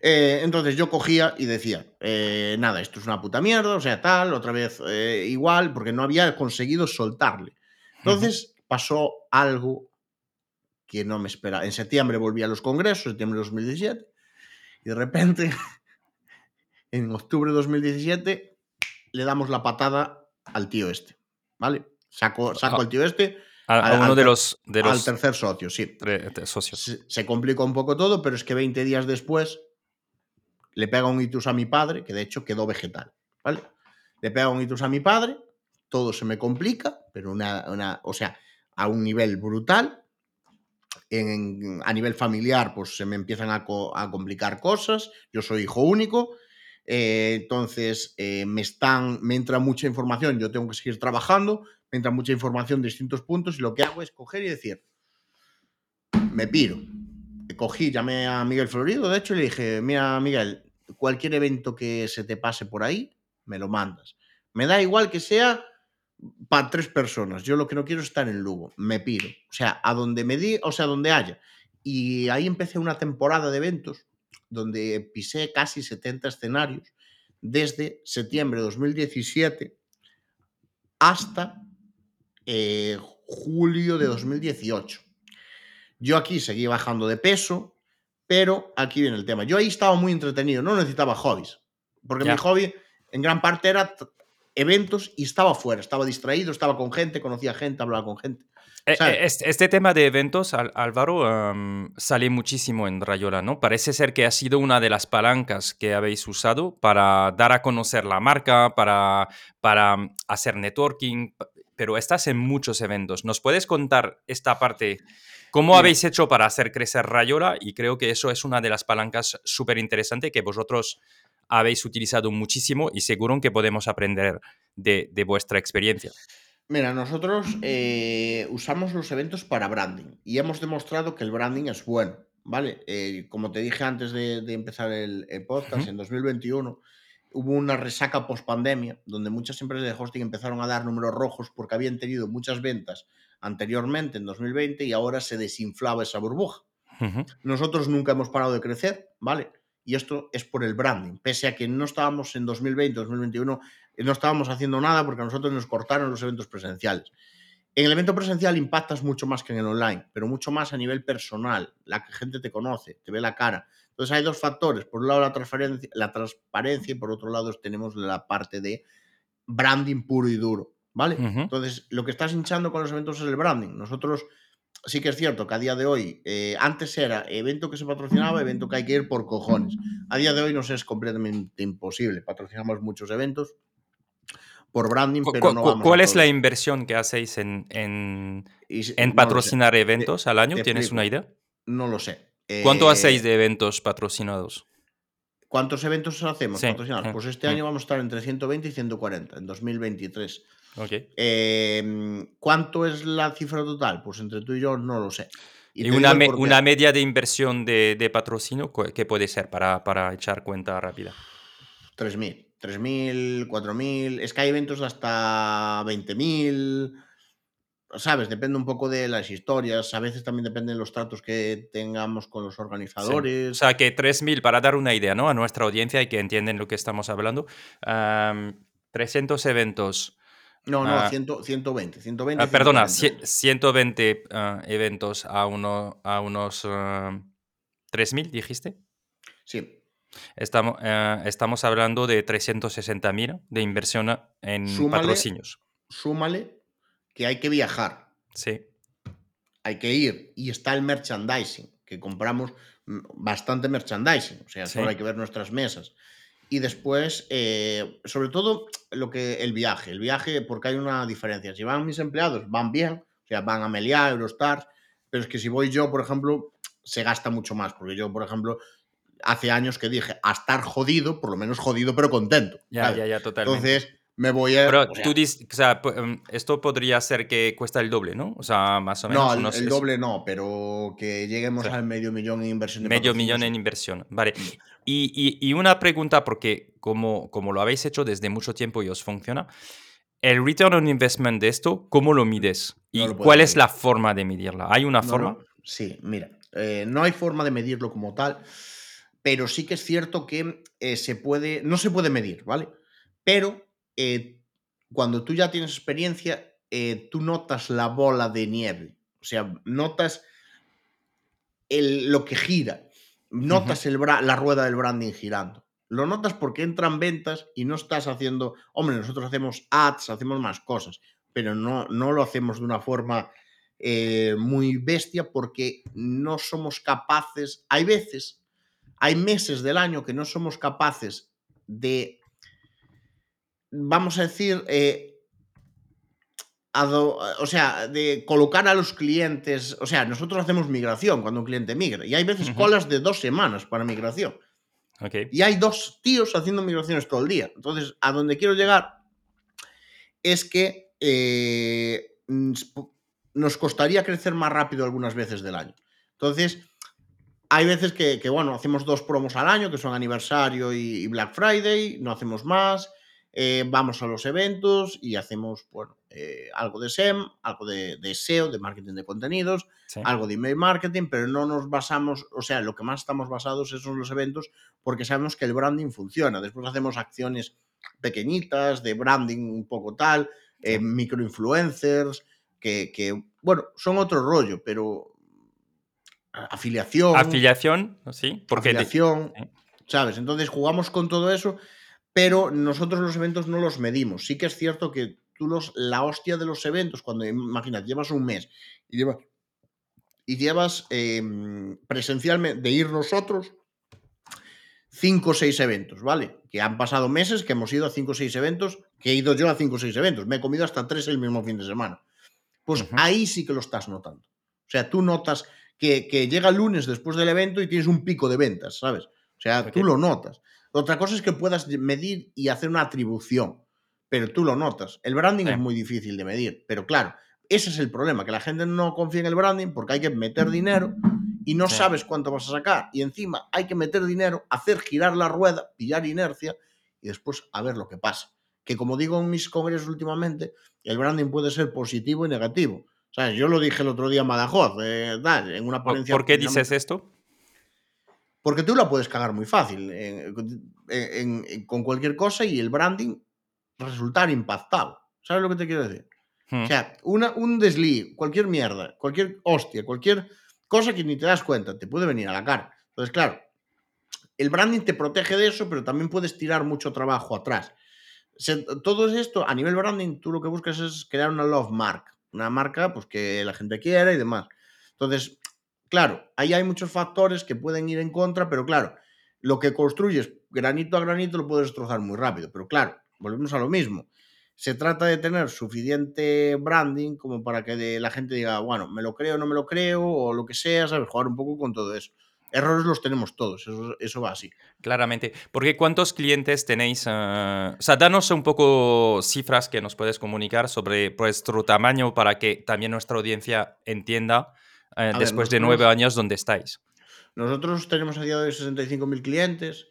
Eh, entonces yo cogía y decía, eh, nada, esto es una puta mierda, o sea, tal, otra vez eh, igual, porque no había conseguido soltarle. Entonces pasó algo que no me esperaba. En septiembre volví a los congresos, septiembre de 2017, y de repente, en octubre de 2017, le damos la patada al tío este, ¿vale? Saco, saco Ah. al tío este, A, a Al- uno al de los, de al los tercer socio, sí. tre- socios. se, se complicó un poco todo, pero es que 20 días después le pega un itus a mi padre, que de hecho quedó vegetal, ¿vale? Le pega un itus a mi padre, todo se me complica, pero una, una- o sea, a un nivel brutal. En- a nivel familiar, pues se me empiezan a, co- a complicar cosas. Yo soy hijo único. Eh, entonces, eh, me están, me entra mucha información, yo tengo que seguir trabajando, me entra mucha información de distintos puntos y lo que hago es coger y decir, me piro. Cogí, llamé a Miguel Florido, de hecho, y le dije, mira, Miguel, cualquier evento que se te pase por ahí, me lo mandas. Me da igual que sea para tres personas. Yo lo que no quiero es estar en Lugo. Me piro. O sea, a donde me di, o sea, donde haya. Y ahí empecé una temporada de eventos donde pisé casi 70 escenarios desde septiembre de 2017 hasta eh, julio de 2018. Yo aquí seguí bajando de peso, pero aquí viene el tema. Yo ahí estaba muy entretenido, no necesitaba hobbies, porque Ya. mi hobby en gran parte era eventos y estaba fuera, estaba distraído, estaba con gente, conocía gente, hablaba con gente. Eh, eh, Este, este tema de eventos, Álvaro, em, sale muchísimo en Rayola, ¿no? Parece ser que ha sido una de las palancas que habéis usado para dar a conocer la marca, para, para hacer networking, pero estás en muchos eventos. ¿Nos puedes contar esta parte? ¿Cómo habéis hecho para hacer crecer Rayola? Y creo que eso es una de las palancas súper interesantes que vosotros habéis utilizado muchísimo y seguro que podemos aprender de, de vuestra experiencia. Mira, nosotros eh, usamos los eventos para branding y hemos demostrado que el branding es bueno, ¿vale? Eh, como te dije antes de, de empezar el, el podcast, Ujú. en 2021 hubo una resaca post pandemia, donde muchas empresas de hosting empezaron a dar números rojos porque habían tenido muchas ventas anteriormente en 2020 y ahora se desinflaba esa burbuja. Nosotros nunca hemos parado de crecer, ¿vale? Y esto es por el branding. Pese a que no estábamos en 2020, 2021, eh, no estábamos haciendo nada porque a nosotros nos cortaron los eventos presenciales. En el evento presencial impactas mucho más que en el online, pero mucho más a nivel personal. La gente te conoce, te ve la cara. Entonces hay dos factores. Por un lado la transparencia, la transparencia y por otro lado tenemos la parte de branding puro y duro. ¿Vale? Entonces, lo que estás hinchando con los eventos es el branding. Nosotros sí que es cierto que a día de hoy, eh, antes era evento que se patrocinaba, evento que hay que ir por cojones. A día de hoy nos es completamente imposible. Patrocinamos muchos eventos por branding, pero no ¿Cuál es la inversión que hacéis en, en, patrocinar eventos al año? ¿Tienes una idea? No lo sé. ¿Cuánto hacéis de eventos patrocinados? ¿Cuántos eventos hacemos patrocinados? Pues este año vamos a estar entre 120 y 140, en 2023. Okay. Em, ¿Cuánto es la cifra total? Pues entre tú y yo no lo sé. ¿Y, una, una, media de inversión de, de, patrocinio qué puede ser para, para echar cuenta rápida? 3.000. 3.000, 4.000, es que hay eventos hasta 20.000, ¿sabes? Depende un poco de las historias, a veces también dependen de los tratos que tengamos con los organizadores. O sea, que 3.000, para dar una idea, ¿no? A nuestra audiencia y que entienden lo que estamos hablando, 300 eventos. No, no, 120, 120. Ah, perdona, 120 ah, eventos a, uno, a unos 3.000, dijiste. Sí. Estamos, eh, estamos hablando de 360.000 de inversión en patrocinios. Súmale que hay que viajar. Sí. Hay que ir. Y está el merchandising, que compramos bastante merchandising. O sea, solo hay que ver nuestras mesas. Y después, eh, sobre todo, lo que el viaje. El viaje, porque hay una diferencia. Si van mis empleados, van bien. O sea, van a Meliá, Eurostars. Pero es que si voy yo, por ejemplo, se gasta mucho más. Porque yo, por ejemplo, hace años que dije, a estar jodido, por lo menos jodido, pero contento. Ya, ya, ya, totalmente. Entonces, me voy a. Pero tú dices, o sea, em, esto podría ser que cuesta el doble, ¿no? O sea, más o menos. No, el, doble no, pero que lleguemos al medio millón en inversión. De medio millón en inversión, vale. Mm. Y, y, una pregunta, porque como, como lo habéis hecho desde mucho tiempo y os funciona, el return on investment de esto, ¿cómo lo mides? ¿Y cuál es la forma de medirla? ¿Hay una forma? sí, mira, eh, no hay forma de medirlo como tal pero sí que es cierto que eh, se puede, no se puede medir, ¿vale? Pero eh, cuando tú ya tienes experiencia, eh, tú notas la bola de nieve, o sea, notas el, lo que gira, notas el la rueda del branding girando. Lo notas porque entran ventas y no estás haciendo, hombre, nosotros hacemos ads, hacemos más cosas, pero no, no lo hacemos de una forma muy bestia porque no somos capaces, hay veces hay meses del año que no somos capaces de, vamos a decir, eh, o sea, de colocar a los clientes, o sea, nosotros hacemos migración cuando un cliente migra y hay veces colas de dos semanas para migración. Y hay dos tíos haciendo migraciones todo el día. Entonces, a donde quiero llegar es que eh, nos costaría crecer más rápido algunas veces del año. Entonces, hay veces que, bueno, hacemos dos promos al año, que son aniversario y, Black Friday, no hacemos más. Eh, vamos a los eventos y hacemos, bueno, eh, algo de SEM, algo de, SEO, de marketing de contenidos, algo de email marketing, pero no nos basamos, o sea, lo que más estamos basados es en los eventos porque sabemos que el branding funciona. Después hacemos acciones pequeñitas de branding un poco tal, eh, microinfluencers, que, que, bueno, son otro rollo, pero afiliación. Afiliación, sí. Porque afiliación, ¿sabes? Entonces jugamos con todo eso, pero nosotros los eventos no los medimos. Sí que es cierto que tú los, la hostia de los eventos, cuando imagínate, llevas un mes y llevas, y llevas em, presencialmente de ir nosotros cinco o seis eventos, ¿vale? Que han pasado meses que hemos ido a cinco o seis eventos, que he ido yo a cinco o seis eventos, me he comido hasta tres el mismo fin de semana. Pues ahí sí que lo estás notando. O sea, tú notas que, llega el lunes después del evento y tienes un pico de ventas, ¿sabes? O sea, tú lo notas. Otra cosa es que puedas medir y hacer una atribución, pero tú lo notas. El branding es muy difícil de medir, pero claro, ese es el problema, que la gente no confía en el branding porque hay que meter dinero y no sabes cuánto vas a sacar. Y encima hay que meter dinero, hacer girar la rueda, pillar inercia y después a ver lo que pasa. Que como digo en mis congresos últimamente, el branding puede ser positivo y negativo. ¿Sabes? Yo lo dije el otro día en Badajoz, eh, en una ponencia. ¿Por qué dices esto? Porque tú la puedes cagar muy fácil con cualquier cosa y el branding resultar impactado. ¿Sabes lo que te quiero decir? O hmm. sea, una, un desliz, cualquier mierda, cualquier hostia, cualquier cosa que ni te das cuenta, te puede venir a la cara. Entonces, claro, el branding te protege de eso, pero también puedes tirar mucho trabajo atrás. todo esto, a nivel branding, tú lo que buscas es crear una love mark, una marca pues, que la gente quiera y demás. Entonces, claro, ahí hay muchos factores que pueden ir en contra, pero claro, lo que construyes granito a granito lo puedes destrozar muy rápido. Pero claro, volvemos a lo mismo. Se trata de tener suficiente branding como para que la gente diga, bueno, me lo creo, no me lo creo, o lo que sea, ¿sabes? Jugar un poco con todo eso. Errores los tenemos todos, eso, va así. Claramente, porque ¿cuántos clientes tenéis? Eh, o sea, danos un poco cifras que nos puedes comunicar sobre vuestro tamaño para que también nuestra audiencia entienda eh, después de nueve años dónde estáis. Nosotros tenemos a día de hoy 65.000 clientes.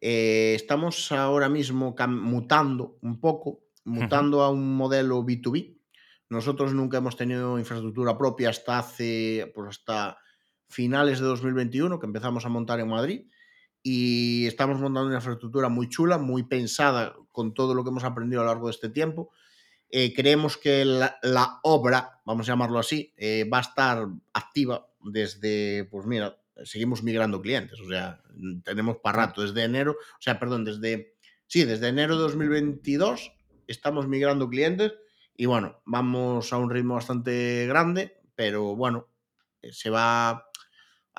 Eh, estamos ahora mismo mutando un poco, mutando a un modelo B2B. Nosotros nunca hemos tenido infraestructura propia hasta hace, pues hasta finales de 2021, que empezamos a montar en Madrid. Y estamos montando una infraestructura muy chula, muy pensada con todo lo que hemos aprendido a lo largo de este tiempo. Eh, creemos que la, obra, vamos a llamarlo así, eh, va a estar activa desde, pues mira, seguimos migrando clientes, o sea, tenemos para rato, desde enero, o sea, perdón, desde, sí, desde enero de 2022 estamos migrando clientes y bueno, vamos a un ritmo bastante grande, pero bueno, eh, se va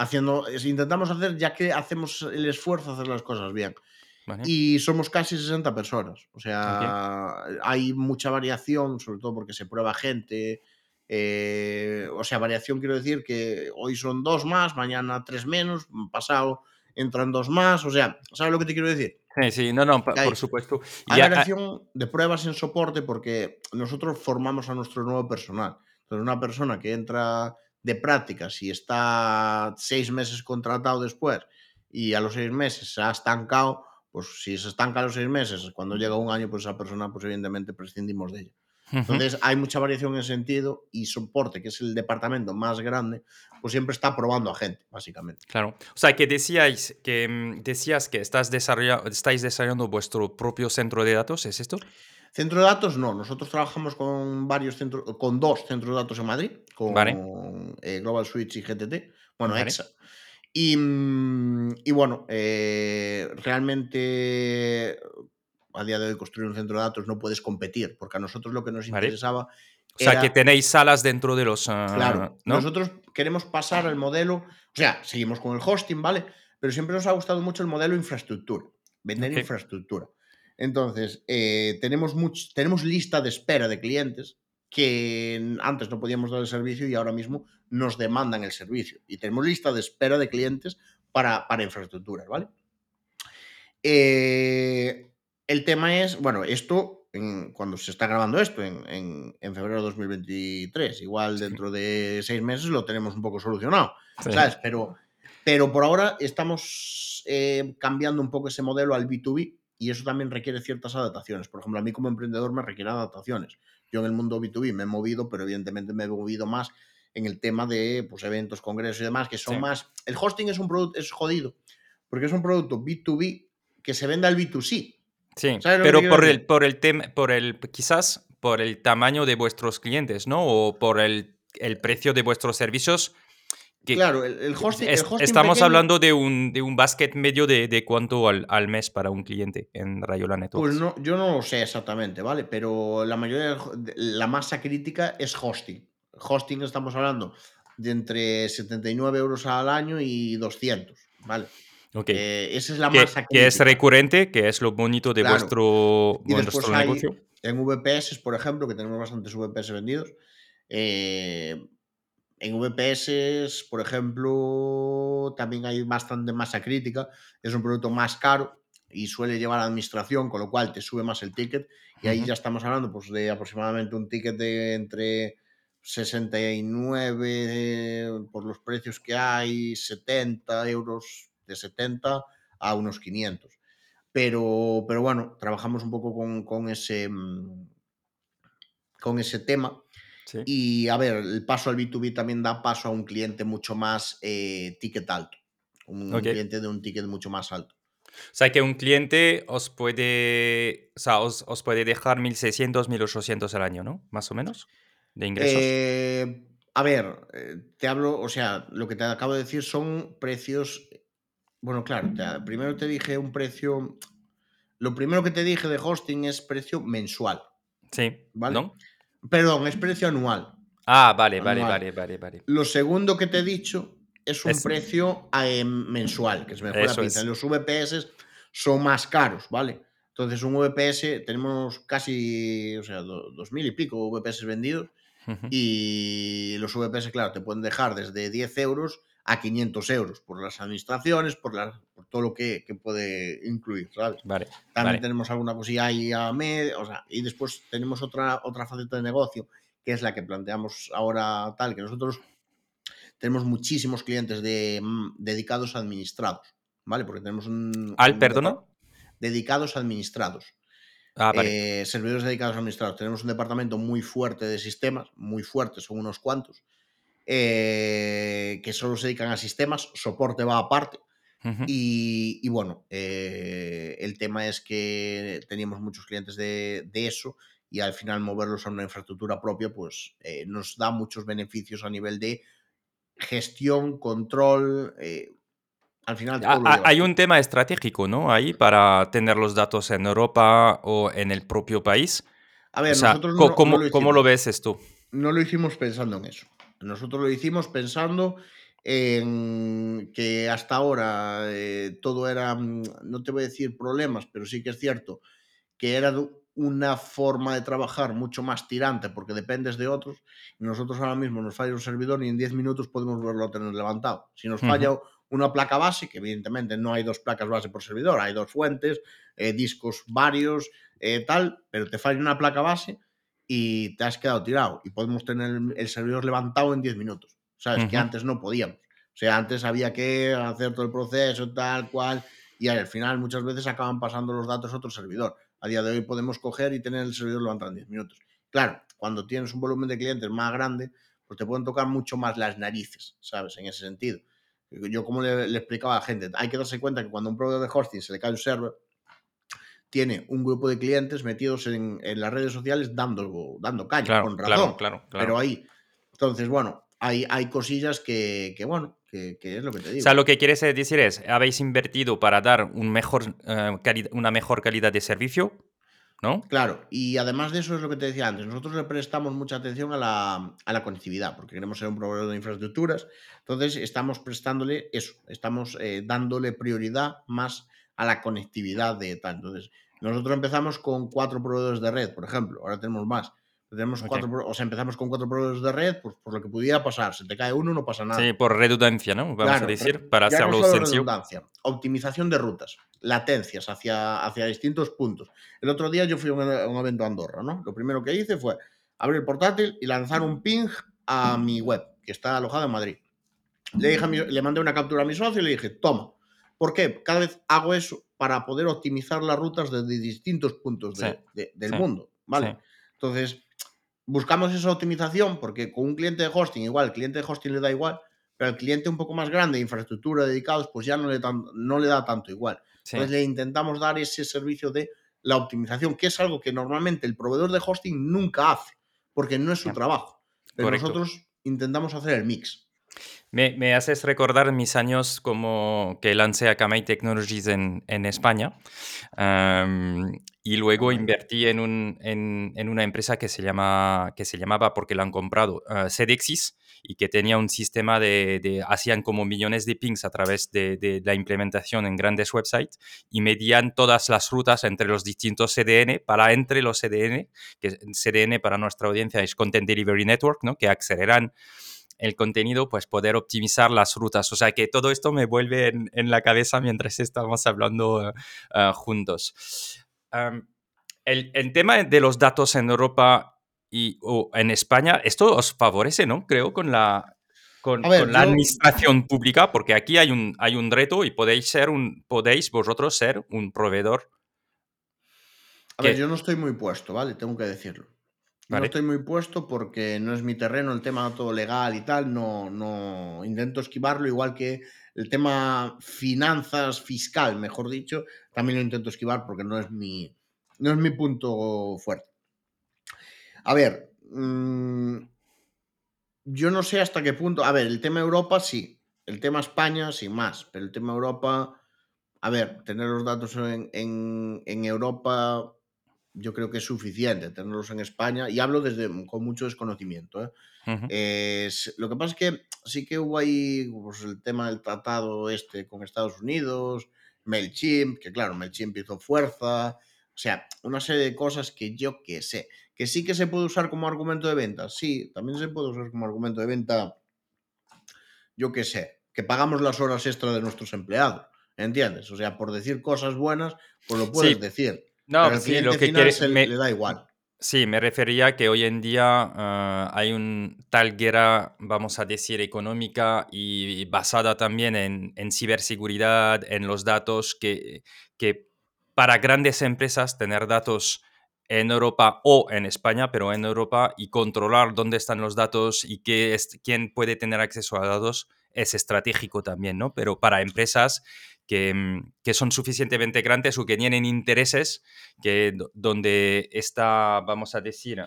haciendo, intentamos hacer, ya que hacemos el esfuerzo, hacer las cosas bien. Y somos casi 60 personas. O sea, hay mucha variación, sobre todo porque se prueba gente. Eh, o sea, variación quiero decir que hoy son dos más, mañana tres menos, pasado entran dos más. O sea, ¿sabes lo que te quiero decir? Sí, sí, no, no, por supuesto. Hay variación de pruebas en soporte porque nosotros formamos a nuestro nuevo personal. Entonces, una persona que entra de prácticas y está seis meses contratado después y a los seis meses se ha estancado, pues si se estanca a los seis meses, cuando llega un año, pues esa persona, pues evidentemente prescindimos de ella. Entonces hay mucha variación en ese sentido y soporte, que es el departamento más grande, pues siempre está probando a gente, básicamente. Claro. O sea, que decíais que mm, decías que estás desarrollando, estáis desarrollando vuestro propio centro de datos, ¿es esto? Centro de datos no, nosotros trabajamos con varios centros, con dos centros de datos en Madrid, con eh, Global Switch y GTT, bueno, EXA. Y, mm, y bueno, eh, realmente a día de hoy construir un centro de datos no puedes competir, porque a nosotros lo que nos interesaba... O sea, que tenéis salas dentro de los... Ah, claro, nosotros queremos pasar al modelo, o sea, seguimos con el hosting, ¿vale? Pero siempre nos ha gustado mucho el modelo infraestructura, vender infraestructura. Entonces, eh, tenemos, tenemos lista de espera de clientes que antes no podíamos dar el servicio y ahora mismo nos demandan el servicio. Y tenemos lista de espera de clientes para, para infraestructuras, ¿vale? Eh, el tema es, bueno, esto, cuando se está grabando esto, en, febrero de 2023, igual dentro de seis meses lo tenemos un poco solucionado, ¿sabes? Pero, pero por ahora estamos eh, cambiando un poco ese modelo al B2B y eso también requiere ciertas adaptaciones. Por ejemplo, a mí como emprendedor me requiere adaptaciones. Yo en el mundo B2B me he movido, pero evidentemente me he movido más en el tema de pues, eventos, congresos y demás, que son más... El hosting es un producto, es jodido, porque es un producto B2B que se vende al B2C. Sí, pero por el, por el tema, por el, quizás por el tamaño de vuestros clientes, ¿no? O por el, el precio de vuestros servicios claro, el, hosting, Estamos hablando de un, de un basket medio de, de cuánto al, al, mes para un cliente en Rayola Networks. Pues no, yo no lo sé exactamente, ¿vale? Pero la mayoría, la masa crítica es hosting. Hosting estamos hablando de entre 79 euros al año y 200, ¿vale? Okay. Eh, esa es la masa crítica. Que es recurrente, que es lo bonito de vuestro, vuestro negocio. En VPS, por ejemplo, que tenemos bastantes VPS vendidos, eh, en VPS, por ejemplo, también hay bastante masa crítica. Es un producto más caro y suele llevar a administración, con lo cual te sube más el ticket. Y ahí ya estamos hablando pues, de aproximadamente un ticket de entre 69 por los precios que hay, 70 euros, de 70 a unos 500. pero, pero bueno, trabajamos un poco con, con ese, mm, con ese tema. Sí. Y a ver, el paso al B2B también da paso a un cliente mucho más eh, ticket alto, un, cliente de un ticket mucho más alto. O sea que un cliente os puede, o sea, os, os puede dejar 1.600, 1.800 al año, ¿no? Más o menos, de ingresos. Eh, a ver, eh, te hablo, o sea, lo que te acabo de decir son precios. Bueno, claro, te- primero te dije un precio. Lo primero que te dije de hosting es precio mensual. sí, ¿vale? ¿no? Perdón, es precio anual. Ah, vale, vale, Anual. vale, vale, vale. Lo segundo que te he dicho es un Es- precio eh, mensual, que se me fue la pinza. es. Los VPS son más caros, ¿vale? Entonces, un VPS, tenemos casi, o sea, do- dos mil y pico VPS vendidos. Y los VPS, claro, te pueden dejar desde 10 euros a 500 euros por las administraciones, por, la- por todo lo que, que puede incluir, ¿sabes? Vale, También vale. tenemos alguna cosilla ahí a medio, o sea, y después tenemos otra, otra faceta de negocio, que es la que planteamos ahora tal, que nosotros tenemos muchísimos clientes de, mm, dedicados a administrados, ¿vale? Porque tenemos un... ¿Al, un perdona? Dedicados a administrados. Ah, vale. Eh, servidores dedicados a administrados. Tenemos un departamento muy fuerte de sistemas, muy fuerte, son unos cuantos, eh, que solo se dedican a sistemas, soporte va aparte. Y, y bueno, eh, el tema es que teníamos muchos clientes de, de eso y al final moverlos a una infraestructura propia, pues eh, nos da muchos beneficios a nivel de gestión, control. al final todo Hay un tema estratégico, ¿no? Ahí para tener los datos en Europa o en el propio país. A O ver, sea, nosotros no, ¿cómo, no lo cómo lo ves tú? no lo hicimos pensando en eso. Nosotros lo hicimos pensando en que hasta ahora eh, todo era, mm, no te voy a decir problemas, pero sí que es cierto que era una forma de trabajar mucho más tirante porque dependes de otros. Y nosotros ahora mismo nos falla un servidor y en 10 minutos podemos volverlo a tener levantado. Si nos falla una placa base, que evidentemente no hay dos placas base por servidor, hay dos fuentes, eh, discos varios, eh, tal, pero te falla una placa base y te has quedado tirado y podemos tener el, servidor levantado en 10 minutos. Sabes que antes no podíamos. O sea, antes había que hacer todo el proceso, tal cual, y al final muchas veces acaban pasando los datos a otro servidor. A día de hoy podemos coger y tener el servidor levantado en 10 minutos. Claro, cuando tienes un volumen de clientes más grande, pues te pueden tocar mucho más las narices, ¿sabes? En ese sentido. Yo como le, le explicaba a la gente, hay que darse cuenta que cuando a un proveedor de hosting se le cae un server, tiene un grupo de clientes metidos en, en las redes sociales dando, dando caña, Claro, con razón. claro, claro, claro. Pero ahí, entonces, bueno, hay, hay cosillas que, que bueno, que, que es lo que te O digo. sea, lo que quieres decir es, habéis invertido para dar un mejor, eh, una mejor calidad de servicio, ¿no? Claro, y además de eso es lo que te decía antes, nosotros le prestamos mucha atención a la, a la conectividad, porque queremos ser un proveedor de infraestructuras, entonces estamos prestándole eso, estamos eh, dándole prioridad más a la conectividad de tal. Entonces, nosotros empezamos con cuatro proveedores de red, por ejemplo, ahora tenemos más. Tenemos cuatro, pro- o sea, empezamos con cuatro proveedores de red, pues por lo que pudiera pasar, se te cae uno, no pasa nada. Sí, por redundancia, ¿no? Vamos Claro, a decir, para no hacerlo sencillo. redundancia, optimización de rutas, latencias hacia, hacia distintos puntos. El otro día yo fui a un, a un evento a Andorra, ¿no? Lo primero que hice fue abrir el portátil y lanzar un ping a mi web, que está alojada en Madrid. Le, dije a mi- le mandé una captura a mi socio y le dije, toma. ¿Por qué? Cada vez hago eso para poder optimizar las rutas desde distintos puntos de- Sí, de- del sí, mundo, ¿vale? sí. Entonces, buscamos esa optimización porque con un cliente de hosting, igual, el cliente de hosting le da igual, pero al cliente un poco más grande, de infraestructura dedicados, pues ya no le, tan- no le da tanto igual. Entonces le intentamos dar ese servicio de la optimización, que es algo que normalmente el proveedor de hosting nunca hace, porque no es su trabajo. Pero Correcto. nosotros intentamos hacer el mix. Me, me haces recordar mis años como que lancé Akamai Technologies en, en España y luego invertí en, un, en, en una empresa que se, llama, que se llamaba, porque la han comprado, uh, Sedexis y que tenía un sistema de, de- hacían como millones de pings a través de, de la implementación en grandes websites y medían todas las rutas entre los distintos CDN para entre los CDN, que CDN para nuestra audiencia es Content Delivery Network, ¿no? que aceleran el contenido, pues poder optimizar las rutas. O sea que todo esto me vuelve en, en la cabeza mientras estamos hablando eh, juntos. El, el tema de los datos en Europa y o en España, esto os favorece, ¿no? Creo con la con, ver, la yo- administración pública, porque aquí hay un, hay un reto y podéis ser un, podéis vosotros ser un proveedor. A ver, que- yo no estoy muy puesto, ¿vale? Tengo que decirlo. No estoy muy puesto porque no es mi terreno el tema todo legal y tal. No, no intento esquivarlo, igual que el tema finanzas, fiscal, mejor dicho, también lo intento esquivar porque no es mi, no es mi punto fuerte. A ver, mm, yo no sé hasta qué punto. A ver, el tema Europa sí. El tema España, sin más. Pero el tema Europa, a ver, tener los datos en, en- en Europa, yo creo que es suficiente. Tenerlos en España, y hablo desde con mucho desconocimiento. ¿eh? Es- lo que pasa es que sí que hubo ahí pues, el tema del tratado este con Estados Unidos, MailChimp, que claro, MailChimp hizo fuerza. O sea, una serie de cosas que yo que sé. Que sí que se puede usar como argumento de venta. Sí, también se puede usar como argumento de venta. Yo que sé. Que pagamos las horas extra de nuestros empleados. ¿Entiendes? O sea, por decir cosas buenas, pues lo puedes Sí. decir. No, pero sí, lo que quiere- se me- le da igual. Sí, me refería que hoy en día ah, hay un tal guerra, vamos a decir, económica y basada también en, en ciberseguridad, en los datos, que, que para grandes empresas tener datos en Europa o en España, pero en Europa y controlar dónde están los datos y qué es, quién puede tener acceso a datos es estratégico también, ¿no? Pero para empresas que, mm, que son suficientemente grandes o que tienen intereses que do- donde esta, vamos a decir,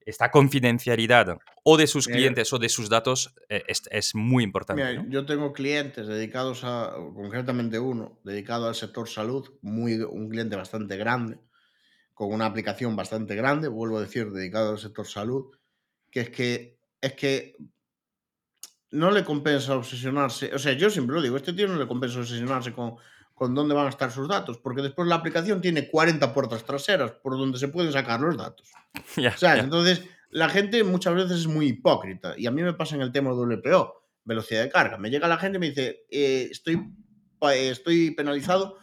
esta confidencialidad o de sus Mira, clientes o de sus datos eh, es, es muy importante. Mira, ¿no? yo tengo clientes dedicados a, concretamente uno, dedicado al sector salud, muy, un cliente bastante grande, con una aplicación bastante grande, vuelvo a decir, dedicado al sector salud, que es que, es que no le compensa obsesionarse, o sea, yo siempre lo digo, este tío no le compensa obsesionarse con, con dónde van a estar sus datos, porque después la aplicación tiene 40 puertas traseras por donde se pueden sacar los datos. Ya, ¿Sabes? ya. Entonces, la gente muchas veces es muy hipócrita. Y a mí me pasa en el tema WPO, velocidad de carga. Me llega la gente y me dice, eh, estoy, eh, estoy penalizado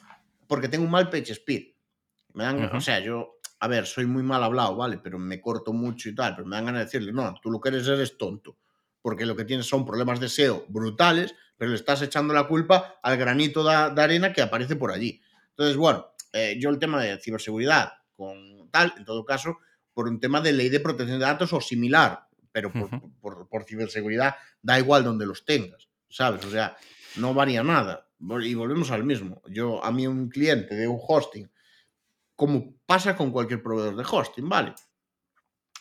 porque tengo un mal page speed. Me dan, Ujú. O sea, yo, a ver, soy muy mal hablado, ¿vale? Pero me corto mucho y tal. Pero me dan ganas de decirle, no, tú lo que eres eres tonto. Porque lo que tienes son problemas de SEO brutales, pero le estás echando la culpa al granito de, de arena que aparece por allí. Entonces, bueno, eh, yo el tema de ciberseguridad con tal, en todo caso, por un tema de ley de protección de datos o similar, pero por, Ujú. por- por ciberseguridad da igual donde los tengas, ¿sabes? O sea, no varía nada. Y volvemos al mismo. Yo, a mí un cliente de un hosting, como pasa con cualquier proveedor de hosting, ¿vale?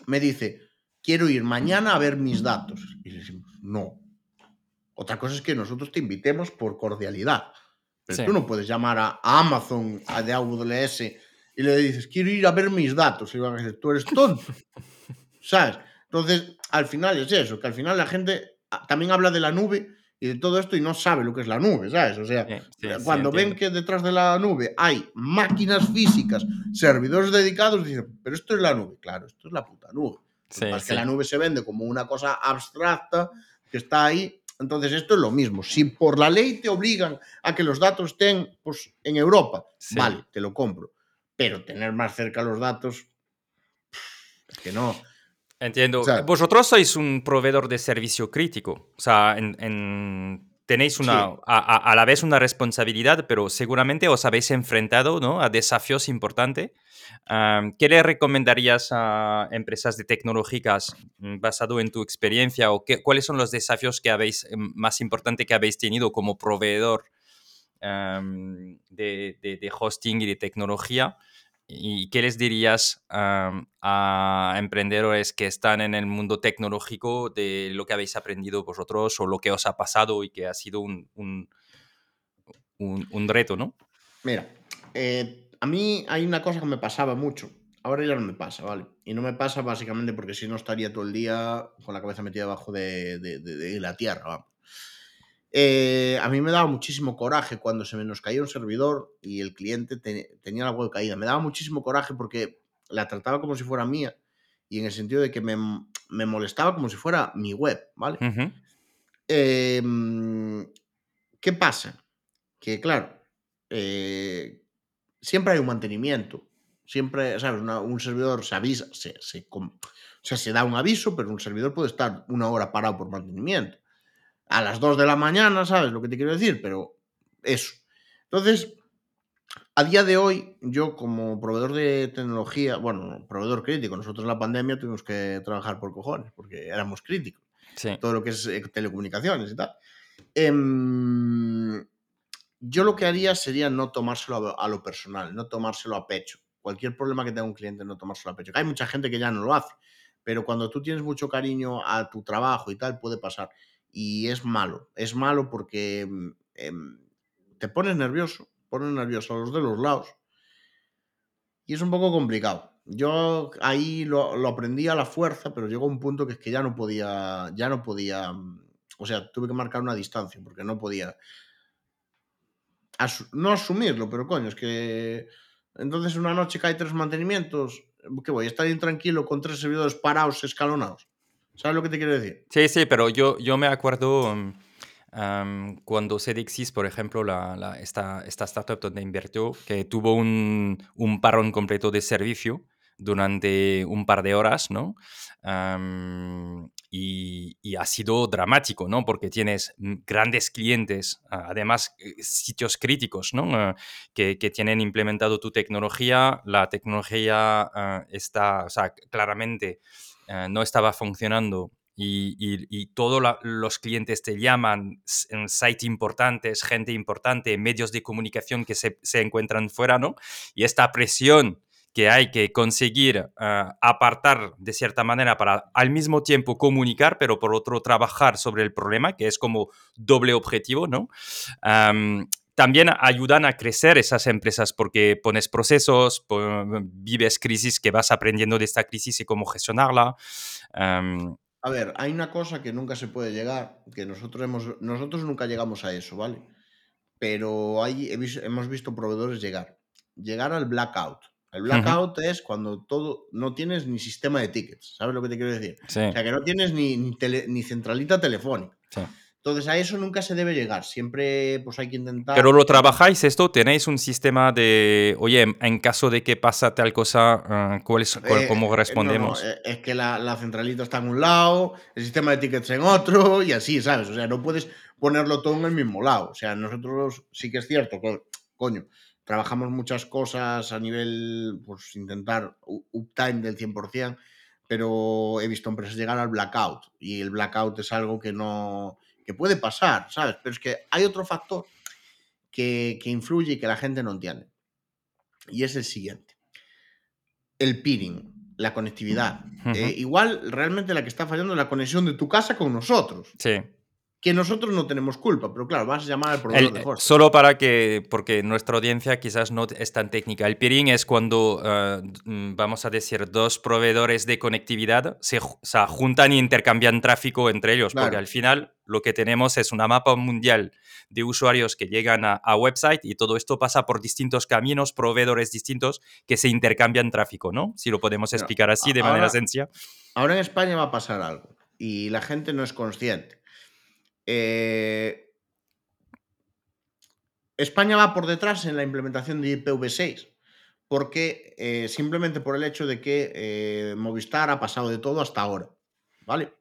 Me dice, quiero ir mañana a ver mis datos. Y le decimos, no. Otra cosa es que nosotros te invitemos por cordialidad. Pero Sí. tú no puedes llamar a, Amazon, a de AWS, y le dices, quiero ir a ver mis datos. Y van a decir, tú eres tonto. ¿Sabes? Entonces, al final es eso, que al final la gente ah, también habla de la nube y de todo esto y no sabe lo que es la nube, ¿sabes? O sea, Sí, sí, cuando ven que detrás de la nube hay máquinas físicas, servidores dedicados, dicen, pero esto es la nube. Claro, esto es la puta nube. Que Sí, es que sí. la nube se vende como una cosa abstracta que está ahí. Entonces, esto es lo mismo. Si por la ley te obligan a que los datos estén pues, en Europa, Sí. vale, te lo compro. Pero tener más cerca los datos, es que no. Entiendo. O sea- Vosotros sois un proveedor de servicio crítico. O sea, en- en- tenéis una, Sí. a, a- a la vez una responsabilidad, pero seguramente os habéis enfrentado ¿no? a desafíos importantes. Am, ¿Qué le recomendarías a empresas de tecnológicas mm, basado en tu experiencia o qué, cuáles son los desafíos que habéis, em, más importantes que habéis tenido como proveedor am, de, de- de hosting y de tecnología? ¿Y qué les dirías a emprendedores que están en el mundo tecnológico de lo que habéis aprendido vosotros o lo que os ha pasado y que ha sido un, un- un- reto, ¿no? Mira, eh, a mí hay una cosa que me pasaba mucho. Ahora ya no me pasa, ¿vale? Y no me pasa básicamente porque si no estaría todo el día con la cabeza metida debajo de, la tierra. Eh, a mí me daba muchísimo coraje cuando se me nos caía un servidor y el cliente te- tenía la web caída. Me daba muchísimo coraje porque la trataba como si fuera mía y en el sentido de que me, me molestaba como si fuera mi web, ¿vale? Em, ¿Qué pasa? Que claro, eh, siempre hay un mantenimiento. Siempre, ¿sabes? Una- un servidor se avisa, se, o sea, se da un aviso, pero un servidor puede estar una hora parado por mantenimiento. A las 2 de la mañana, ¿sabes lo que te quiero decir? Pero eso. Entonces, a día de hoy, yo como proveedor de tecnología, bueno, proveedor crítico, nosotros en la pandemia tuvimos que trabajar por cojones, porque éramos críticos. Sí. Todo lo que es eh, telecomunicaciones y tal. Em, yo lo que haría sería no tomárselo a, a lo personal, no tomárselo a pecho. Cualquier problema que tenga un cliente, no tomárselo a pecho. Hay mucha gente que ya no lo hace, pero cuando tú tienes mucho cariño a tu trabajo y tal, puede pasar. Y es malo, es malo porque em, em, te pones nervioso, pones nervioso a los de los lados. Y es un poco complicado. Yo ahí lo, lo aprendí a la fuerza, pero llegó un punto que es que ya no podía, ya no podía, mm, o sea, tuve que marcar una distancia porque no podía, no asumirlo, pero coño, es que entonces una noche hay tres mantenimientos, que voy a estar intranquilo con tres servidores parados, escalonados. ¿Sabes lo que te quiero decir? Sí, sí, pero yo, yo me acuerdo am, cuando Cedexis, por ejemplo, la, la- esta, esta startup donde invirtió, que tuvo un, un parón completo de servicio durante un par de horas, ¿no? Am, y, y ha sido dramático, ¿no? Porque tienes grandes clientes, además eh, sitios críticos, ¿no? Ah, que, que tienen implementado tu tecnología, la tecnología ah, está, o sea, claramente eh, no estaba funcionando y, todos los clientes te llaman, en site importantes, gente importante, medios de comunicación que se, encuentran fuera, ¿no? Y esta presión que hay que conseguir eh, apartar de cierta manera para al mismo tiempo comunicar, pero por otro trabajar sobre el problema, que es como doble objetivo, ¿no? También ayudan a crecer esas empresas porque pones procesos, vives crisis que vas aprendiendo de esta crisis y cómo gestionarla. Am, A ver, hay una cosa que nunca se puede llegar, que nosotros hemos, nosotros nunca llegamos a eso, ¿vale? Pero hay, hemos visto proveedores llegar. Llegar al blackout. El blackout es cuando todo no tienes ni sistema de tickets, ¿sabes lo que te quiero decir? sí, O sea, que no tienes ni, ni, tele- ni centralita telefónica. sí. Entonces, a eso nunca se debe llegar. Siempre pues hay que intentar... Pero lo trabajáis esto, tenéis un sistema de, oye, en- caso de que pasa tal cosa, ah, ¿cuál es, cuál- Eh, ¿cómo eh, no, respondemos? no, eh, es que la, la centralita está en un lado, el sistema de tickets en otro y así, ¿sabes? O sea, no puedes ponerlo todo en el mismo lado. O sea, nosotros sí que es cierto, coño, trabajamos muchas cosas a nivel, pues intentar uptime del 100%, pero he visto empresas llegar al blackout y el blackout es algo que no, que puede pasar, ¿sabes? Pero es que hay otro factor que, que influye y que la gente no entiende. Y es el siguiente el peering, la conectividad. Eh, igual realmente la que está fallando es la conexión de tu casa con nosotros. Sí. Que nosotros no tenemos culpa, pero claro, vas a llamar al proveedor de hosting. solo para que, porque nuestra audiencia quizás no es tan técnica. El peering es cuando, eh, mm, vamos a decir, dos proveedores de conectividad se, se juntan y intercambian tráfico entre ellos, porque Claro. al final lo que tenemos es una mapa mundial de usuarios que llegan a, a website y todo esto pasa por distintos caminos, proveedores distintos que se intercambian tráfico, ¿no? Si lo podemos explicar así de ahora- manera sencilla. Ahora en España va a pasar algo y la gente no es consciente. Eh, España va por detrás en la implementación de IPv6 porque eh, simplemente por el hecho de que eh, Movistar ha pasado de todo hasta ahora. ¿Vale?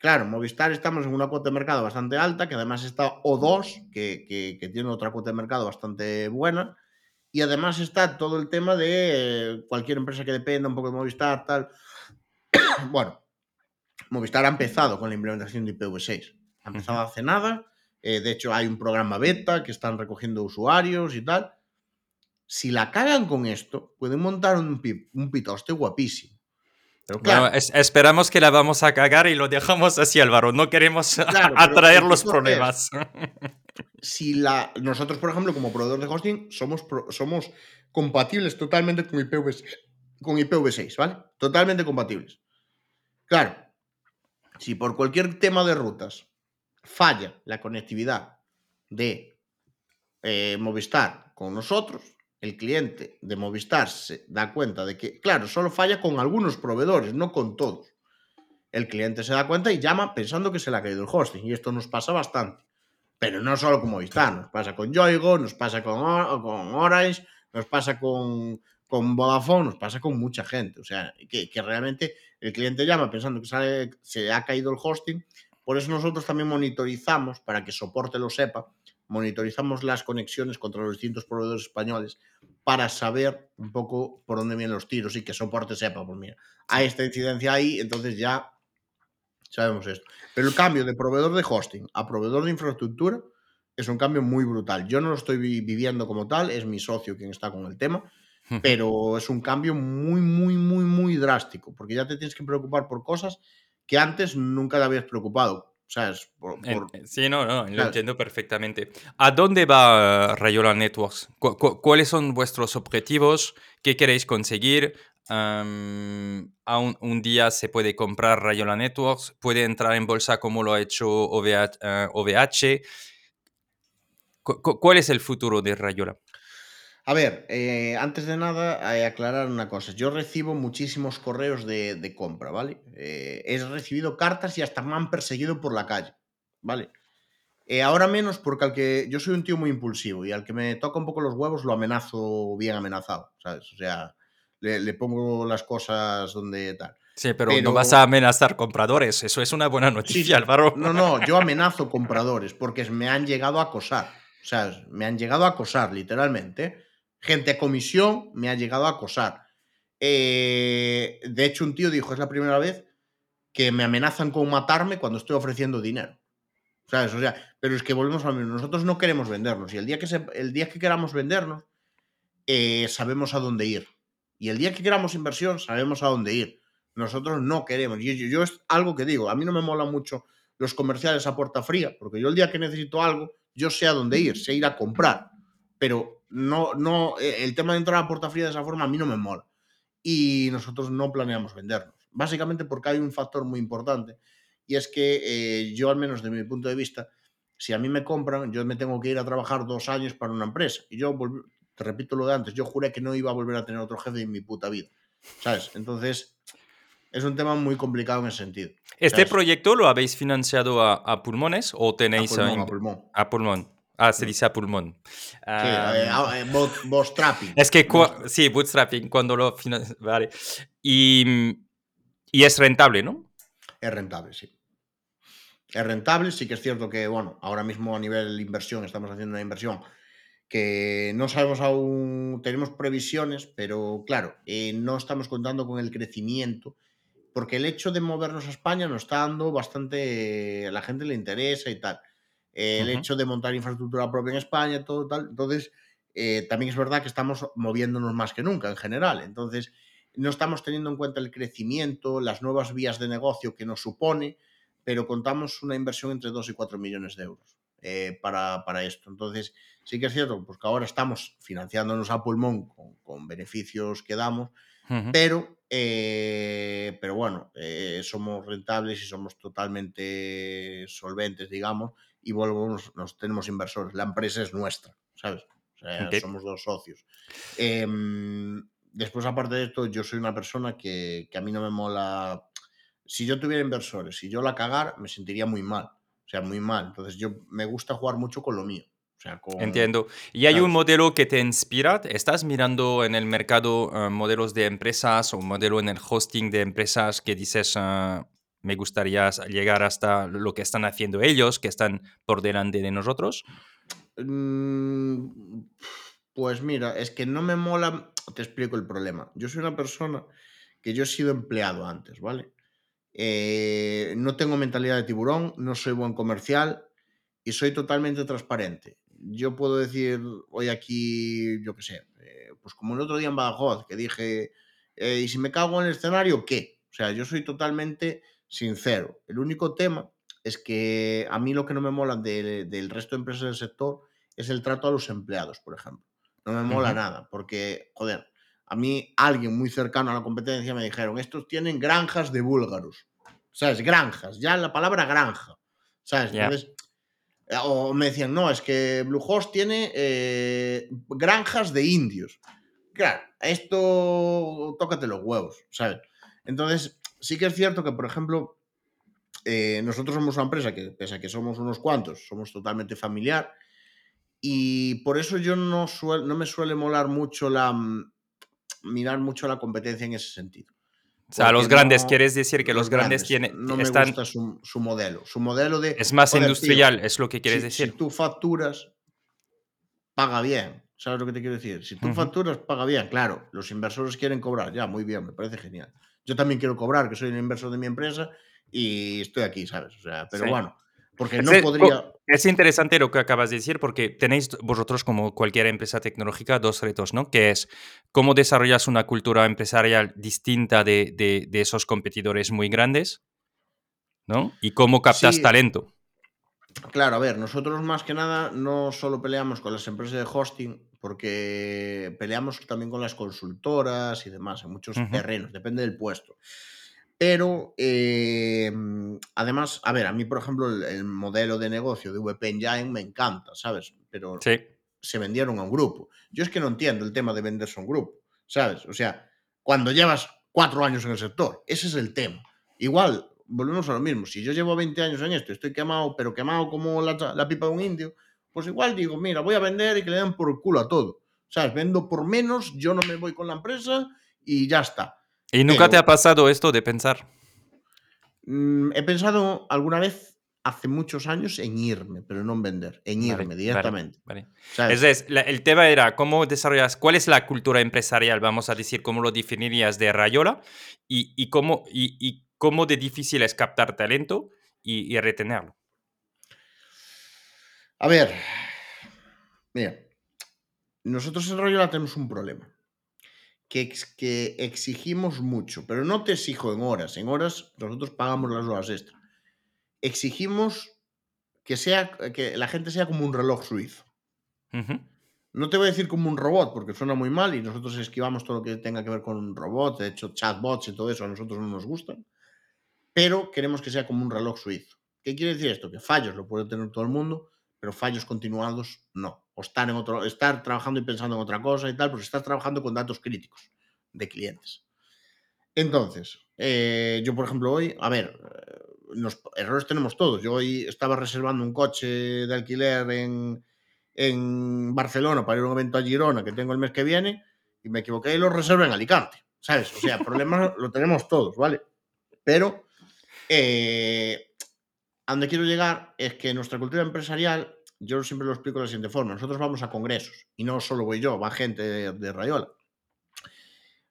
Claro, Movistar estamos en una cuota de mercado bastante alta, que además está O2, que, que- que tiene otra cuota de mercado bastante buena, y además está todo el tema de eh, cualquier empresa que dependa un poco de Movistar, tal. bueno, Movistar ha empezado con la implementación de IPv6. Ha empezado hace nada. eh, de hecho, hay un programa beta que están recogiendo usuarios y tal. Si la cagan con esto, pueden montar un pitoste guapísimo. Pero claro, Bueno, es- esperamos que la vamos a cagar y lo dejamos así, Álvaro. No queremos Claro, atraer los es- problemas. si la, nosotros, por ejemplo, como proveedor de hosting, somos, somos compatibles totalmente con IPv6, con IPv6, ¿vale? Totalmente compatibles. Claro, si por cualquier tema de rutas falla la conectividad de eh, Movistar con nosotros, el cliente de Movistar se da cuenta de que, claro, solo falla con algunos proveedores, no con todos. El cliente se da cuenta y llama pensando que se le ha caído el hosting. Y esto nos pasa bastante. Pero no solo con Movistar, nos pasa con Yoigo, nos pasa con, con Orange, nos pasa con, con Vodafone, nos pasa con mucha gente. O sea, que, que realmente el cliente llama pensando que sale- se le ha caído el hosting Por eso nosotros también monitorizamos, para que soporte lo sepa, monitorizamos las conexiones contra los distintos proveedores españoles para saber un poco por dónde vienen los tiros y que soporte sepa, pues mira, hay esta incidencia ahí, entonces ya sabemos esto. Pero el cambio de proveedor de hosting a proveedor de infraestructura es un cambio muy brutal. Yo no lo estoy viviendo como tal, es mi socio quien está con el tema, pero es un cambio muy, muy, muy, muy drástico, porque ya te tienes que preocupar por cosas que antes nunca te habías preocupado. ¿Sabes? Sí, no, no, lo entiendo perfectamente. ¿A dónde va Rayola Networks? ¿Cuáles son vuestros objetivos? ¿Qué queréis conseguir? a un, día se puede comprar Rayola Networks, puede entrar en bolsa como lo ha hecho OVH. Eh, ¿Cuál es el futuro de Rayola? A ver, eh, antes de nada, hay aclarar una cosa. Yo recibo muchísimos correos de, compra, ¿vale? Eh, he recibido cartas y hasta me han perseguido por la calle, ¿vale? Eh, ahora menos porque al que yo soy un tío muy impulsivo y al que me toca un poco los huevos lo amenazo bien amenazado, ¿sabes? O sea, le, pongo las cosas donde tal. Sí, pero, no vas a amenazar compradores, eso es una buena noticia, Álvaro. No, no, yo amenazo compradores porque me han llegado a acosar. O sea, me han llegado a acosar, literalmente gente a comisión me ha llegado a acosar. Eh, de hecho, un tío dijo, es la primera vez que me amenazan con matarme cuando estoy ofreciendo dinero. ¿Sabes? O sea, pero es que volvemos a lo mismo. Nosotros no queremos vendernos. Y el día que, el día que queramos vendernos, eh, sabemos a dónde ir. Y el día que queramos inversión, sabemos a dónde ir. Nosotros no queremos. Y yo, yo, es algo que digo. A mí no me mola mucho los comerciales a puerta fría, porque yo el día que necesito algo, yo sé a dónde ir, sé ir a comprar. Pero no, no, eh, el tema de entrar a puerta fría de esa forma a mí no me mola. Y nosotros no planeamos vendernos. Básicamente porque hay un factor muy importante y es que eh, yo, al menos de mi punto de vista, si a mí me compran, yo me tengo que ir a trabajar dos años para una empresa. Y yo, te repito lo de antes, yo juré que no iba a volver a tener otro jefe en mi puta vida. ¿Sabes? Entonces, es un tema muy complicado en ese sentido. ¿Este proyecto lo habéis financiado a, pulmones o tenéis a pulmón? A pulmón. A pulmón. Ah, se dice a pulmón. Sí, eh, ah, eh, bootstrapping. Es que, sí, bootstrapping, cuando lo Vale. Y, y es rentable, ¿no? Es rentable, sí. Es rentable, sí que es cierto que, bueno, ahora mismo a nivel inversión estamos haciendo una inversión que no sabemos aún, tenemos previsiones, pero claro, eh, no estamos contando con el crecimiento, porque el hecho de movernos a España nos está dando bastante, a la gente le interesa y tal el hecho de montar infraestructura propia en España, todo tal. Entonces, eh, también es verdad que estamos moviéndonos más que nunca en general. Entonces, no estamos teniendo en cuenta el crecimiento, las nuevas vías de negocio que nos supone, pero contamos una inversión entre 2 y 4 millones de euros eh, para, esto. Entonces, sí que es cierto pues que ahora estamos financiándonos a pulmón con, beneficios que damos, pero, eh, pero bueno, somos rentables y somos totalmente solventes, digamos, y volvemos, nos tenemos inversores. La empresa es nuestra, ¿sabes? Somos dos socios. Em, después, aparte de esto, yo soy una persona que, a mí no me mola. Si yo tuviera inversores, si yo la cagar, me sentiría muy mal. O sea, muy mal. Entonces, yo me gusta jugar mucho con lo mío. Entiendo. ¿Y hay un modelo que te inspira? ¿Estás mirando en el mercado eh, modelos de empresas o un modelo en el hosting de empresas que dices, ah, me gustaría llegar hasta lo que están haciendo ellos, que están por delante de nosotros? Mm, pues mira, es que no me mola, te explico el problema. Yo soy una persona que yo he sido empleado antes, ¿vale? Eh, no tengo mentalidad de tiburón, no soy buen comercial y soy totalmente transparente. Yo puedo decir hoy aquí, yo qué sé, eh, pues como el otro día en Badajoz, que dije, eh, ¿y si me cago en el escenario, qué? O sea, yo soy totalmente sincero. El único tema es que a mí lo que no me mola del resto de empresas del sector es el trato a los empleados, por ejemplo. No me mola nada, porque, joder, a mí alguien muy cercano a la competencia me dijeron, estos tienen granjas de búlgaros. ¿Sabes? Granjas, ya la palabra granja. ¿Sabes? Entonces, eh, o me decían, no, es que Bluehost tiene eh, granjas de indios. Claro, esto tócate los huevos, ¿sabes? Entonces, sí que es cierto que, por ejemplo, eh, nosotros somos una empresa que, pese a que somos unos cuantos, somos totalmente familiar. Y por eso yo no, no me suele molar mucho la. Mm, mirar mucho la competencia en ese sentido. O sea, los grandes, no- quieres decir que los, grandes, tienen, no me están, gusta su, su modelo. Su modelo de. es más joder, tío, industrial, es lo que quieres si, decir. si tú facturas, paga bien. ¿Sabes lo que te quiero decir? Si tú Ujú. facturas, paga bien. Claro, los inversores quieren cobrar. Ya, muy bien, me parece genial. Yo también quiero cobrar, que soy un inversor de mi empresa y estoy aquí, ¿sabes? O sea, pero Sí. bueno, porque no podría. Es interesante lo que acabas de decir porque tenéis vosotros como cualquier empresa tecnológica dos retos, ¿no? Que es cómo desarrollas una cultura empresarial distinta de, de- de esos competidores muy grandes, ¿no? Y cómo captas Sí. talento. Claro, a ver, nosotros más que nada no solo peleamos con las empresas de hosting, porque peleamos también con las consultoras y demás, en muchos Ujú. terrenos, depende del puesto. Pero eh, además, a ver, a mí, por ejemplo, el, el modelo de negocio de VP Engine me encanta, ¿sabes? Pero Sí. se vendieron a un grupo. Yo es que no entiendo el tema de venderse a un grupo, ¿sabes? O sea, cuando llevas cuatro años en el sector, ese es el tema. Igual, volvemos a lo mismo. Si yo llevo 20 años en esto, estoy quemado, pero quemado como la, la pipa de un indio, pues igual digo, mira, voy a vender y que le den por culo a todo. ¿Sabes? Vendo por menos, yo no me voy con la empresa y ya está. ¿Y nunca te ha pasado esto de pensar? Mm, he pensado alguna vez, hace muchos años, en irme, pero no en vender, en irme vale, directamente. vale. ¿sabes? Es, es, la- el tema era cómo desarrollas, cuál es la cultura empresarial, vamos a decir, cómo lo definirías de Rayola y, y cómo, y, y cómo de difícil es captar talento y, y retenerlo. A ver, mira, nosotros en Rayola tenemos un problema. Que, ex- que exigimos mucho, pero no te exijo en horas. En horas nosotros pagamos las horas extra. Exigimos que, sea, que la gente sea como un reloj suizo. No te voy a decir como un robot, porque suena muy mal y nosotros esquivamos todo lo que tenga que ver con un robot. De hecho, chatbots y todo eso a nosotros no nos gustan. Pero queremos que sea como un reloj suizo. ¿Qué quiere decir esto? Que fallos lo puede tener todo el mundo, pero fallos continuados no. O estar, en otro, estar trabajando y pensando en otra cosa y tal, porque estás trabajando con datos críticos de clientes. Entonces, eh, yo por ejemplo hoy, a ver, eh, los errores tenemos todos. Yo hoy estaba reservando un coche de alquiler en, en Barcelona para ir a un evento a Girona que tengo el mes que viene y me equivoqué y lo reservé en Alicante. ¿Sabes? O sea, problemas lo tenemos todos, ¿vale? Pero eh, a donde quiero llegar es que nuestra cultura empresarial, yo siempre lo explico de la siguiente forma. Nosotros vamos a congresos y no solo voy yo, va gente de, de Rayola.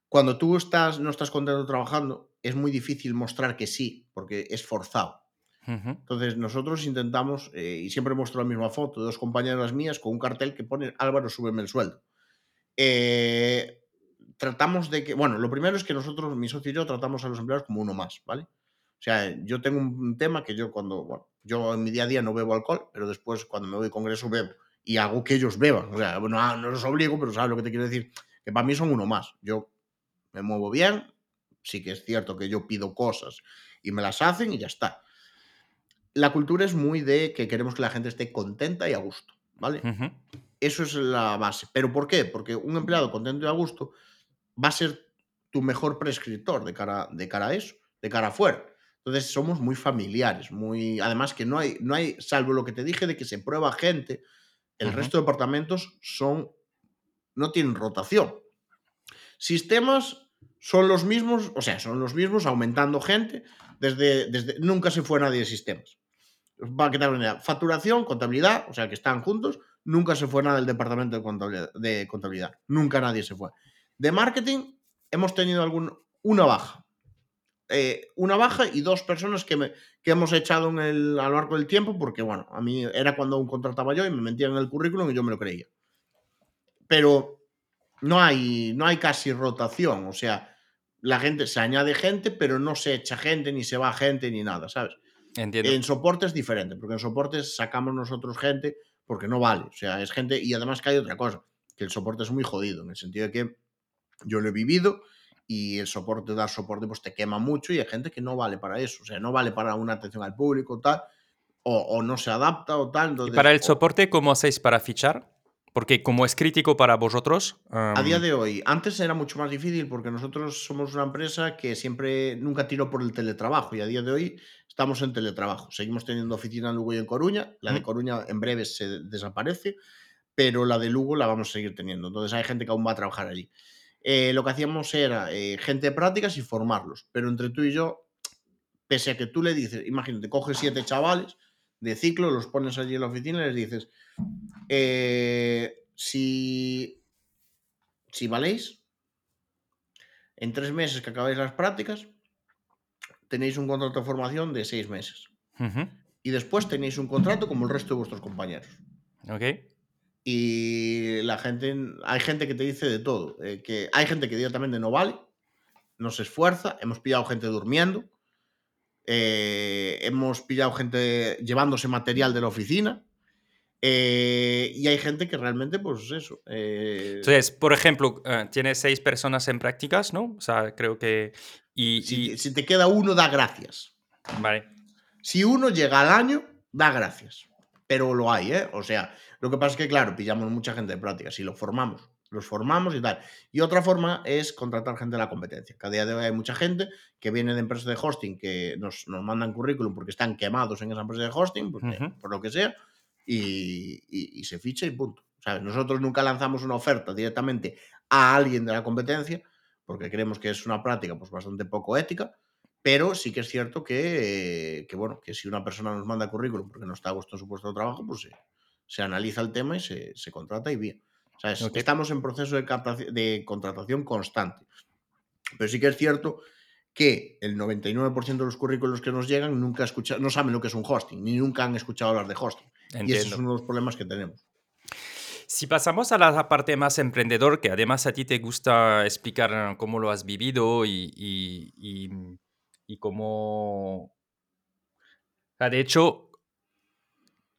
Cuando tú estás, no estás contento trabajando, es muy difícil mostrar que sí, porque es forzado. Entonces nosotros intentamos, eh, y siempre muestro la misma foto dos compañeras mías con un cartel que pone Álvaro, súbeme el sueldo. Eh, tratamos de que, bueno, lo primero es que nosotros, mi socio y yo, tratamos a los empleados como uno más, ¿vale? O sea, yo tengo un tema que yo cuando, bueno, yo en mi día a día no bebo alcohol, pero después cuando me voy a congreso bebo y hago que ellos beban. O sea, bueno, ah, no los obligo, pero sabes lo que te quiero decir, que para mí son uno más. Yo me muevo bien, sí que es cierto que yo pido cosas y me las hacen y ya está. La cultura es muy de que queremos que la gente esté contenta y a gusto, ¿vale? Ujú. Eso es la base. ¿Pero por qué? Porque un empleado contento y a gusto va a ser tu mejor prescriptor de cara, de cara a eso, de cara afuera. Entonces somos muy familiares, muy. Además que no hay, no hay, salvo lo que te dije de que se prueba gente, el resto de departamentos son. no tienen rotación. Sistemas son los mismos, o sea, son los mismos, aumentando gente. Desde, desde nunca se fue nadie de sistemas. Va que te hagan una idea. Facturación, contabilidad, o sea, que están juntos. Nunca se fue nada del departamento de contabilidad. De contabilidad. Nunca nadie se fue. De marketing hemos tenido algún, una baja. Eh, una baja y dos personas que, me, que hemos echado en el, a lo largo del tiempo porque, bueno, a mí era cuando aún contrataba yo y me metían en el currículum y yo me lo creía. Pero no hay, no hay casi rotación, o sea, la gente se añade gente, pero no se echa gente, ni se va gente, ni nada, ¿sabes? Entiendo. En soporte es diferente, porque en soporte sacamos nosotros gente porque no vale. O sea, es gente. Y además que hay otra cosa, que el soporte es muy jodido, en el sentido de que yo lo he vivido y el soporte, dar soporte, pues te quema mucho y hay gente que no vale para eso. O sea, no vale para una atención al público, tal, o, o no se adapta o tal. ¿Y entonces, para el soporte cómo hacéis para fichar? Porque como es crítico para vosotros... A día am, de hoy, antes era mucho más difícil porque nosotros somos una empresa que siempre nunca tiró por el teletrabajo y a día de hoy estamos en teletrabajo. Seguimos teniendo oficina en Lugo y en Coruña. La de. Coruña en breve se desaparece, pero la de Lugo la vamos a seguir teniendo. Entonces hay gente que aún va a trabajar allí. Eh, lo que hacíamos era eh, gente de prácticas y formarlos. Pero entre tú y yo, pese a que tú le dices, imagínate, coges siete chavales de ciclo, los pones allí en la oficina y les dices, eh, si, si valéis, en tres meses que acabáis las prácticas, tenéis un contrato de formación de seis meses. Y después tenéis un contrato como el resto de vuestros compañeros. Ok. Y la gente, hay gente que te dice de todo. eh, que hay gente que directamente no vale, no se esfuerza. Hemos pillado gente durmiendo. eh, hemos pillado gente llevándose material de la oficina. eh, y hay gente que realmente, pues eso. eh, Entonces, por ejemplo, tienes seis personas en prácticas, ¿no? O sea, creo que... Y, si, y- si te queda uno, da gracias. Vale. Si uno llega al año, da gracias. Pero lo hay, ¿eh? O sea, lo que pasa es que, claro, pillamos mucha gente de prácticas y lo formamos. Los formamos y tal. Y otra forma es contratar gente de la competencia. Que a día de hoy hay mucha gente que viene de empresas de hosting que nos, nos mandan currículum porque están quemados en esa empresa de hosting, porque- Ujú. por lo que sea, y, y- y se ficha y punto. ¿Sabes? Nosotros nunca lanzamos una oferta directamente a alguien de la competencia porque creemos que es una práctica pues, bastante poco ética. Pero sí que es cierto que, eh, que, bueno, que si una persona nos manda currículum porque no está a gusto en su puesto de trabajo, pues se, se analiza el tema y se, se contrata y bien. O sea, es- Ok. Estamos en proceso de, de contratación constante. Pero sí que es cierto que el 99% de los currículos que nos llegan nunca escucha- no saben lo que es un hosting, ni nunca han escuchado hablar de hosting. Y ese es Entiendo. uno de los problemas que tenemos. Si pasamos a la parte más emprendedor, que además a ti te gusta explicar eh, cómo lo has vivido y, y- y- y cómo... De hecho,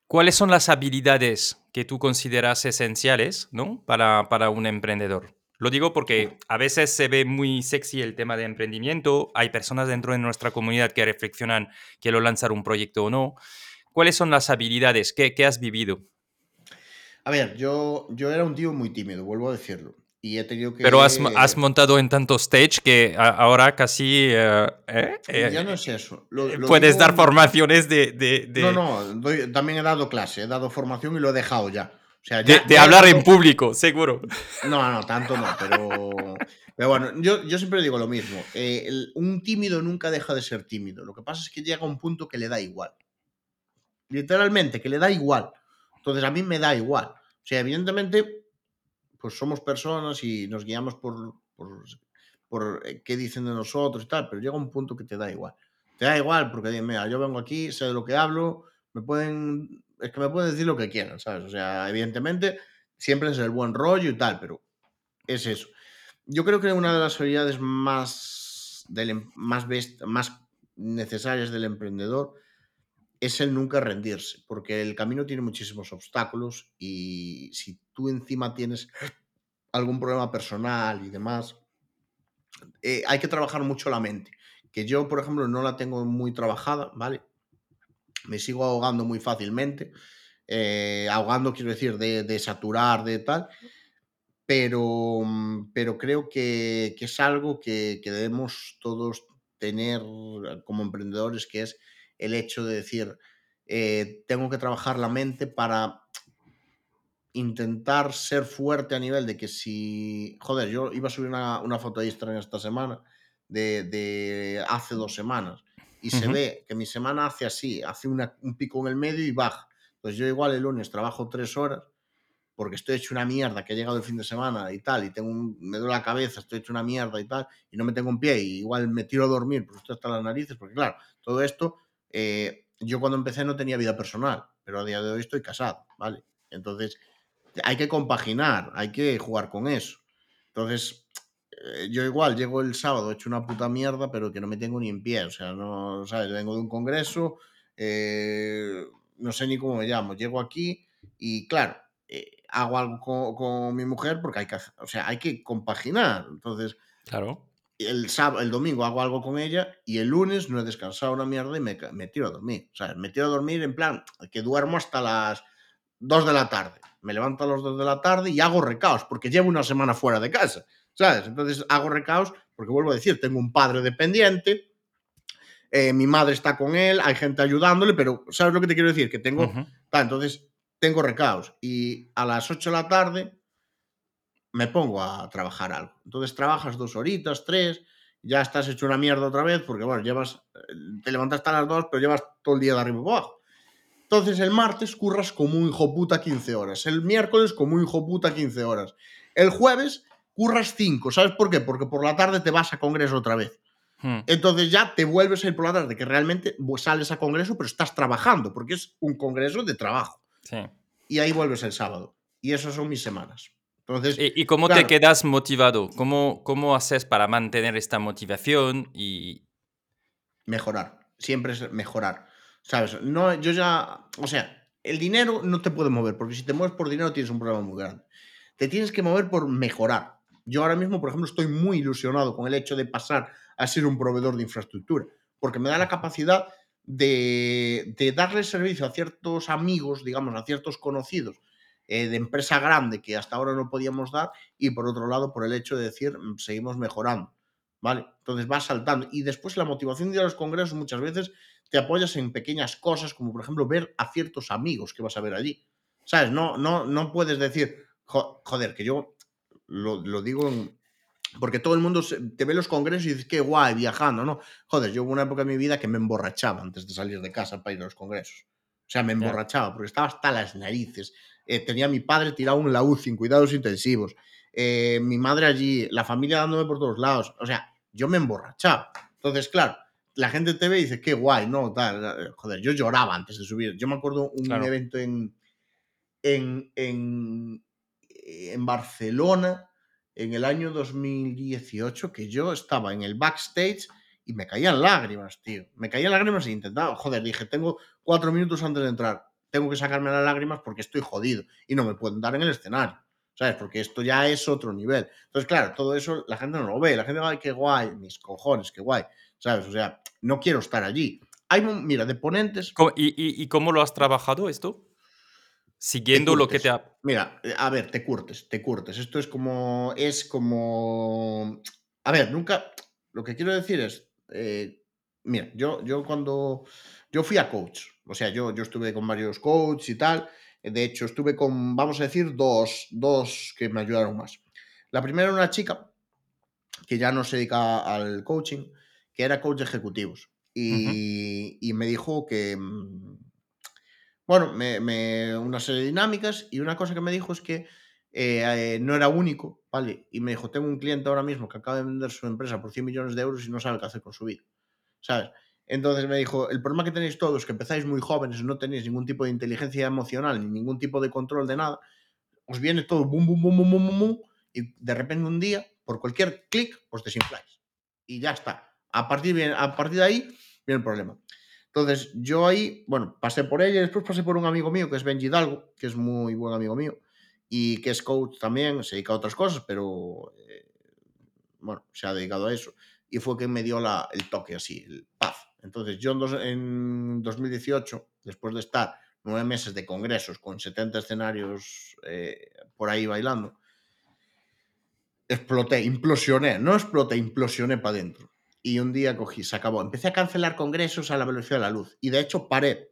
¿cuáles son las habilidades que tú consideras esenciales ¿no? para, para un emprendedor? Lo digo porque a veces se ve muy sexy el tema de emprendimiento, hay personas dentro de nuestra comunidad que reflexionan quiero lanzar un proyecto o no. ¿Cuáles son las habilidades? ¿Qué, qué has vivido? A ver, yo, yo era un tío muy tímido, vuelvo a decirlo. Y he tenido que. Pero has, has montado en tanto stage que a- ahora casi eh, ¿eh? Eh, Ya no es eso. Lo- lo puedes digo- dar formaciones de, de, de- No, no, doy- también he dado clase, he dado formación y lo he dejado ya. O sea, de- ya- de ya he hablar en público, seguro. No, no, tanto no, pero. Pero bueno, yo, yo siempre digo lo mismo. eh, el- un tímido nunca deja de ser tímido. Lo que pasa es que llega a un punto que le da igual. Literalmente, que le da igual. Entonces, a mí me da igual. O sea, evidentemente, pues somos personas y nos guiamos por, por, por, eh, qué dicen de nosotros y tal, pero llega un punto que te da igual. Te da igual porque, mira, yo vengo aquí, sé de lo que hablo, me pueden. Es que me pueden decir lo que quieran, ¿sabes? O sea, evidentemente, siempre es el buen rollo y tal, pero es eso. Yo creo que una de las habilidades más, del, em- más, best- más necesarias del emprendedor es el nunca rendirse, porque el camino tiene muchísimos obstáculos y si tú encima tienes algún problema personal y demás, eh, hay que trabajar mucho la mente. Que yo, por ejemplo, no la tengo muy trabajada, ¿vale? Me sigo ahogando muy fácilmente. eh, ahogando, quiero decir, de, de saturar, de tal pero, pero creo que, que es algo que, que debemos todos tener como emprendedores, que es el hecho de decir, eh, tengo que trabajar la mente para intentar ser fuerte a nivel de que si, joder, yo iba a subir una, una foto de Instagram esta semana, de, de hace dos semanas, y se ve que mi semana hace así, hace una- un pico en el medio y baja. Pues yo igual el lunes trabajo tres horas porque estoy hecho una mierda, que he llegado el fin de semana y tal, y tengo un- me duele la cabeza, estoy hecho una mierda y tal, y no me tengo un pie, y igual me tiro a dormir, porque estoy hasta las narices, porque claro, todo esto, eh, yo cuando empecé no tenía vida personal, pero a día de hoy estoy casado, ¿vale? Entonces, hay que compaginar, hay que jugar con eso. Entonces, eh, yo igual llego el sábado hecho una puta mierda, pero que no me tengo ni en pie, o sea, no, ¿sabes? Vengo de un congreso, eh, no sé ni cómo me llamo, llego aquí y claro, hago algo con, con mi mujer porque hay que, o sea, hay que compaginar. Entonces, Claro. El, sábado, el domingo hago algo con ella y el lunes no he descansado una mierda y me, me tiro a dormir. O sea, me tiro a dormir en plan que duermo hasta las 2 de la tarde. Me levanto a las 2 de la tarde y hago recaos porque llevo una semana fuera de casa. ¿Sabes? Entonces hago recaos porque vuelvo a decir, tengo un padre dependiente, eh, mi madre está con él, hay gente ayudándole, pero ¿sabes lo que te quiero decir? Que tengo. Tal, entonces tengo recaos y a las 8 de la tarde me pongo a trabajar algo. Entonces trabajas dos horitas, tres, ya estás hecho una mierda otra vez, porque bueno, llevas, eh, te levantaste a las dos, pero llevas todo el día de arriba abajo. Entonces el martes curras como un hijo puta 15 horas, el miércoles como un hijo puta 15 horas, el jueves curras 5, ¿sabes por qué? Porque por la tarde te vas a congreso otra vez. Hmm. Entonces ya te vuelves a ir por la tarde, que realmente sales a congreso, pero estás trabajando, porque es un congreso de trabajo. Sí. Y ahí vuelves el sábado. Y esas son mis semanas. Entonces, ¿Y, y cómo claro, te quedas motivado? ¿Cómo, ¿Cómo haces para mantener esta motivación? Y... mejorar. Siempre es mejorar. ¿Sabes? No, yo ya. O sea, el dinero no te puede mover, porque si te mueves por dinero tienes un problema muy grande. Te tienes que mover por mejorar. Yo ahora mismo, por ejemplo, estoy muy ilusionado con el hecho de pasar a ser un proveedor de infraestructura, porque me da la capacidad de, de darle servicio a ciertos amigos, digamos, a ciertos conocidos eh, de empresa grande que hasta ahora no podíamos dar, y por otro lado, por el hecho de decir, mm, seguimos mejorando. ¿Vale? Entonces vas saltando. Y después la motivación de ir a los congresos muchas veces te apoyas en pequeñas cosas, como por ejemplo ver a ciertos amigos que vas a ver allí. ¿Sabes? No, no, no puedes decir, "Jo- joder, que yo lo, lo digo en- porque todo el mundo te ve los congresos y dices, qué guay, viajando, ¿no? Joder, yo hubo una época en mi vida que me emborrachaba antes de salir de casa para ir a los congresos. O sea, me emborrachaba porque estaba hasta las narices. Eh, tenía a mi padre tirado en la UCI, en cuidados intensivos. Eh, mi madre allí, la familia dándome por todos lados. O sea, yo me emborrachaba. Entonces, claro, la gente te ve y dice, qué guay, ¿no? Tal. eh, Joder, yo lloraba antes de subir. Yo me acuerdo un Claro. evento en, en, en, en Barcelona en el año 2018 que yo estaba en el backstage y me caían lágrimas, tío. Me caían lágrimas e intentaba, joder, dije, tengo cuatro minutos antes de entrar, tengo que sacarme las lágrimas porque estoy jodido y no me pueden dar en el escenario, ¿sabes? Porque esto ya es otro nivel. Entonces, claro, todo eso la gente no lo ve, la gente va, qué guay, mis cojones, qué guay, ¿sabes? O sea, no quiero estar allí. Hay, mira, de ponentes, ¿Cómo- y, y- y cómo lo has trabajado esto? Siguiendo lo que te ha... Mira, a ver, te curtes, te curtes. Esto es como. Es como. A ver, nunca. Lo que quiero decir es. eh, mira, yo, yo cuando. Yo fui a coach. O sea, yo, yo estuve con varios coaches y tal. De hecho, estuve con, vamos a decir, dos, dos que me ayudaron más. La primera era una chica que ya no se dedica al coaching, que era coach de ejecutivos. Y, y me dijo que, mm, bueno, me, me- una serie de dinámicas y una cosa que me dijo es que eh, eh, no era único, ¿vale? Y me dijo, tengo un cliente ahora mismo que acaba de vender su empresa por 100 millones de euros y no sabe qué hacer con su vida, ¿sabes? Entonces me dijo, el problema que tenéis todos, que empezáis muy jóvenes no tenéis ningún tipo de inteligencia emocional ni ningún tipo de control de nada, os viene todo bum, bum, bum, bum, bum, bum, y de repente un día, por cualquier clic, os desinfláis. Y ya está. A partir, a partir de ahí viene el problema. Entonces, yo ahí, bueno, pasé por ella después pasé por un amigo mío que es Benji Hidalgo, que es muy buen amigo mío y que es coach también, se dedica a otras cosas, pero eh, bueno, se ha dedicado a eso. Y fue quien me dio la- el toque así, el paz. Entonces, yo en, dos- en 2018, después de estar nueve meses de congresos con 70 escenarios eh, por ahí bailando, exploté, implosioné, no exploté, implosioné para adentro. Y un día cogí, se acabó. Empecé a cancelar congresos a la velocidad de la luz. Y de hecho paré.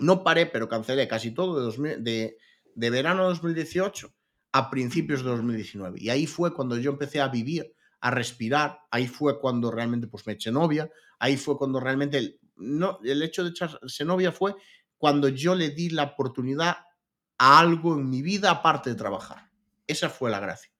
No paré, pero cancelé casi todo de, 2000 de, de verano de 2018 a principios de 2019. Y ahí fue cuando yo empecé a vivir, a respirar. Ahí fue cuando realmente pues, me eché novia. Ahí fue cuando realmente el, no, el hecho de echarse novia fue cuando yo le di la oportunidad a algo en mi vida aparte de trabajar. Esa fue la gracia.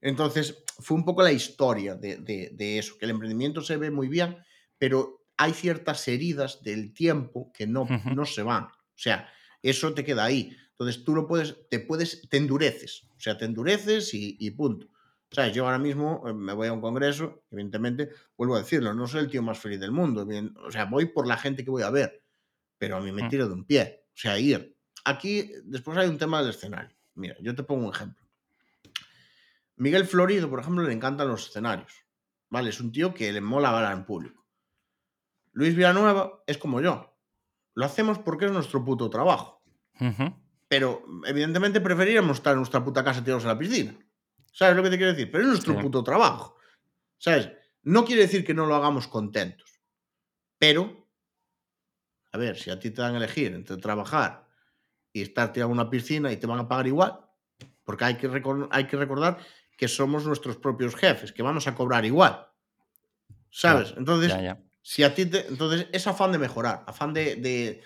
Entonces, fue un poco la historia de, de- de eso, que el emprendimiento se ve muy bien, pero hay ciertas heridas del tiempo que no, no se van. O sea, eso te queda ahí. Entonces, tú lo puedes, te puedes, te endureces. O sea, te endureces y, y punto. O sea, yo ahora mismo eh, me voy a un congreso, evidentemente, vuelvo a decirlo, no soy el tío más feliz del mundo. bien, O sea, voy por la gente que voy a ver, pero a mí me Mm. tiro de un pie. O sea, ir. Aquí, después hay un tema del escenario. Mira, yo te pongo un ejemplo. Miguel Florido, por ejemplo, le encantan los escenarios. ¿Vale? Es un tío que le mola hablar en público. Luis Villanueva es como yo. Lo hacemos porque es nuestro puto trabajo. Ujú. Pero, evidentemente, preferiríamos estar en nuestra puta casa tirados en la piscina. ¿Sabes lo que te quiero decir? Pero es nuestro Sí. puto trabajo. ¿Sabes? No quiere decir que no lo hagamos contentos. Pero, a ver, si a ti te dan a elegir entre trabajar y estar tirado en una piscina y te van a pagar igual, Porque hay que, hay que recordar que somos nuestros propios jefes, que vamos a cobrar igual. ¿Sabes? Entonces, si a ti te, entonces es afán de mejorar, afán de, de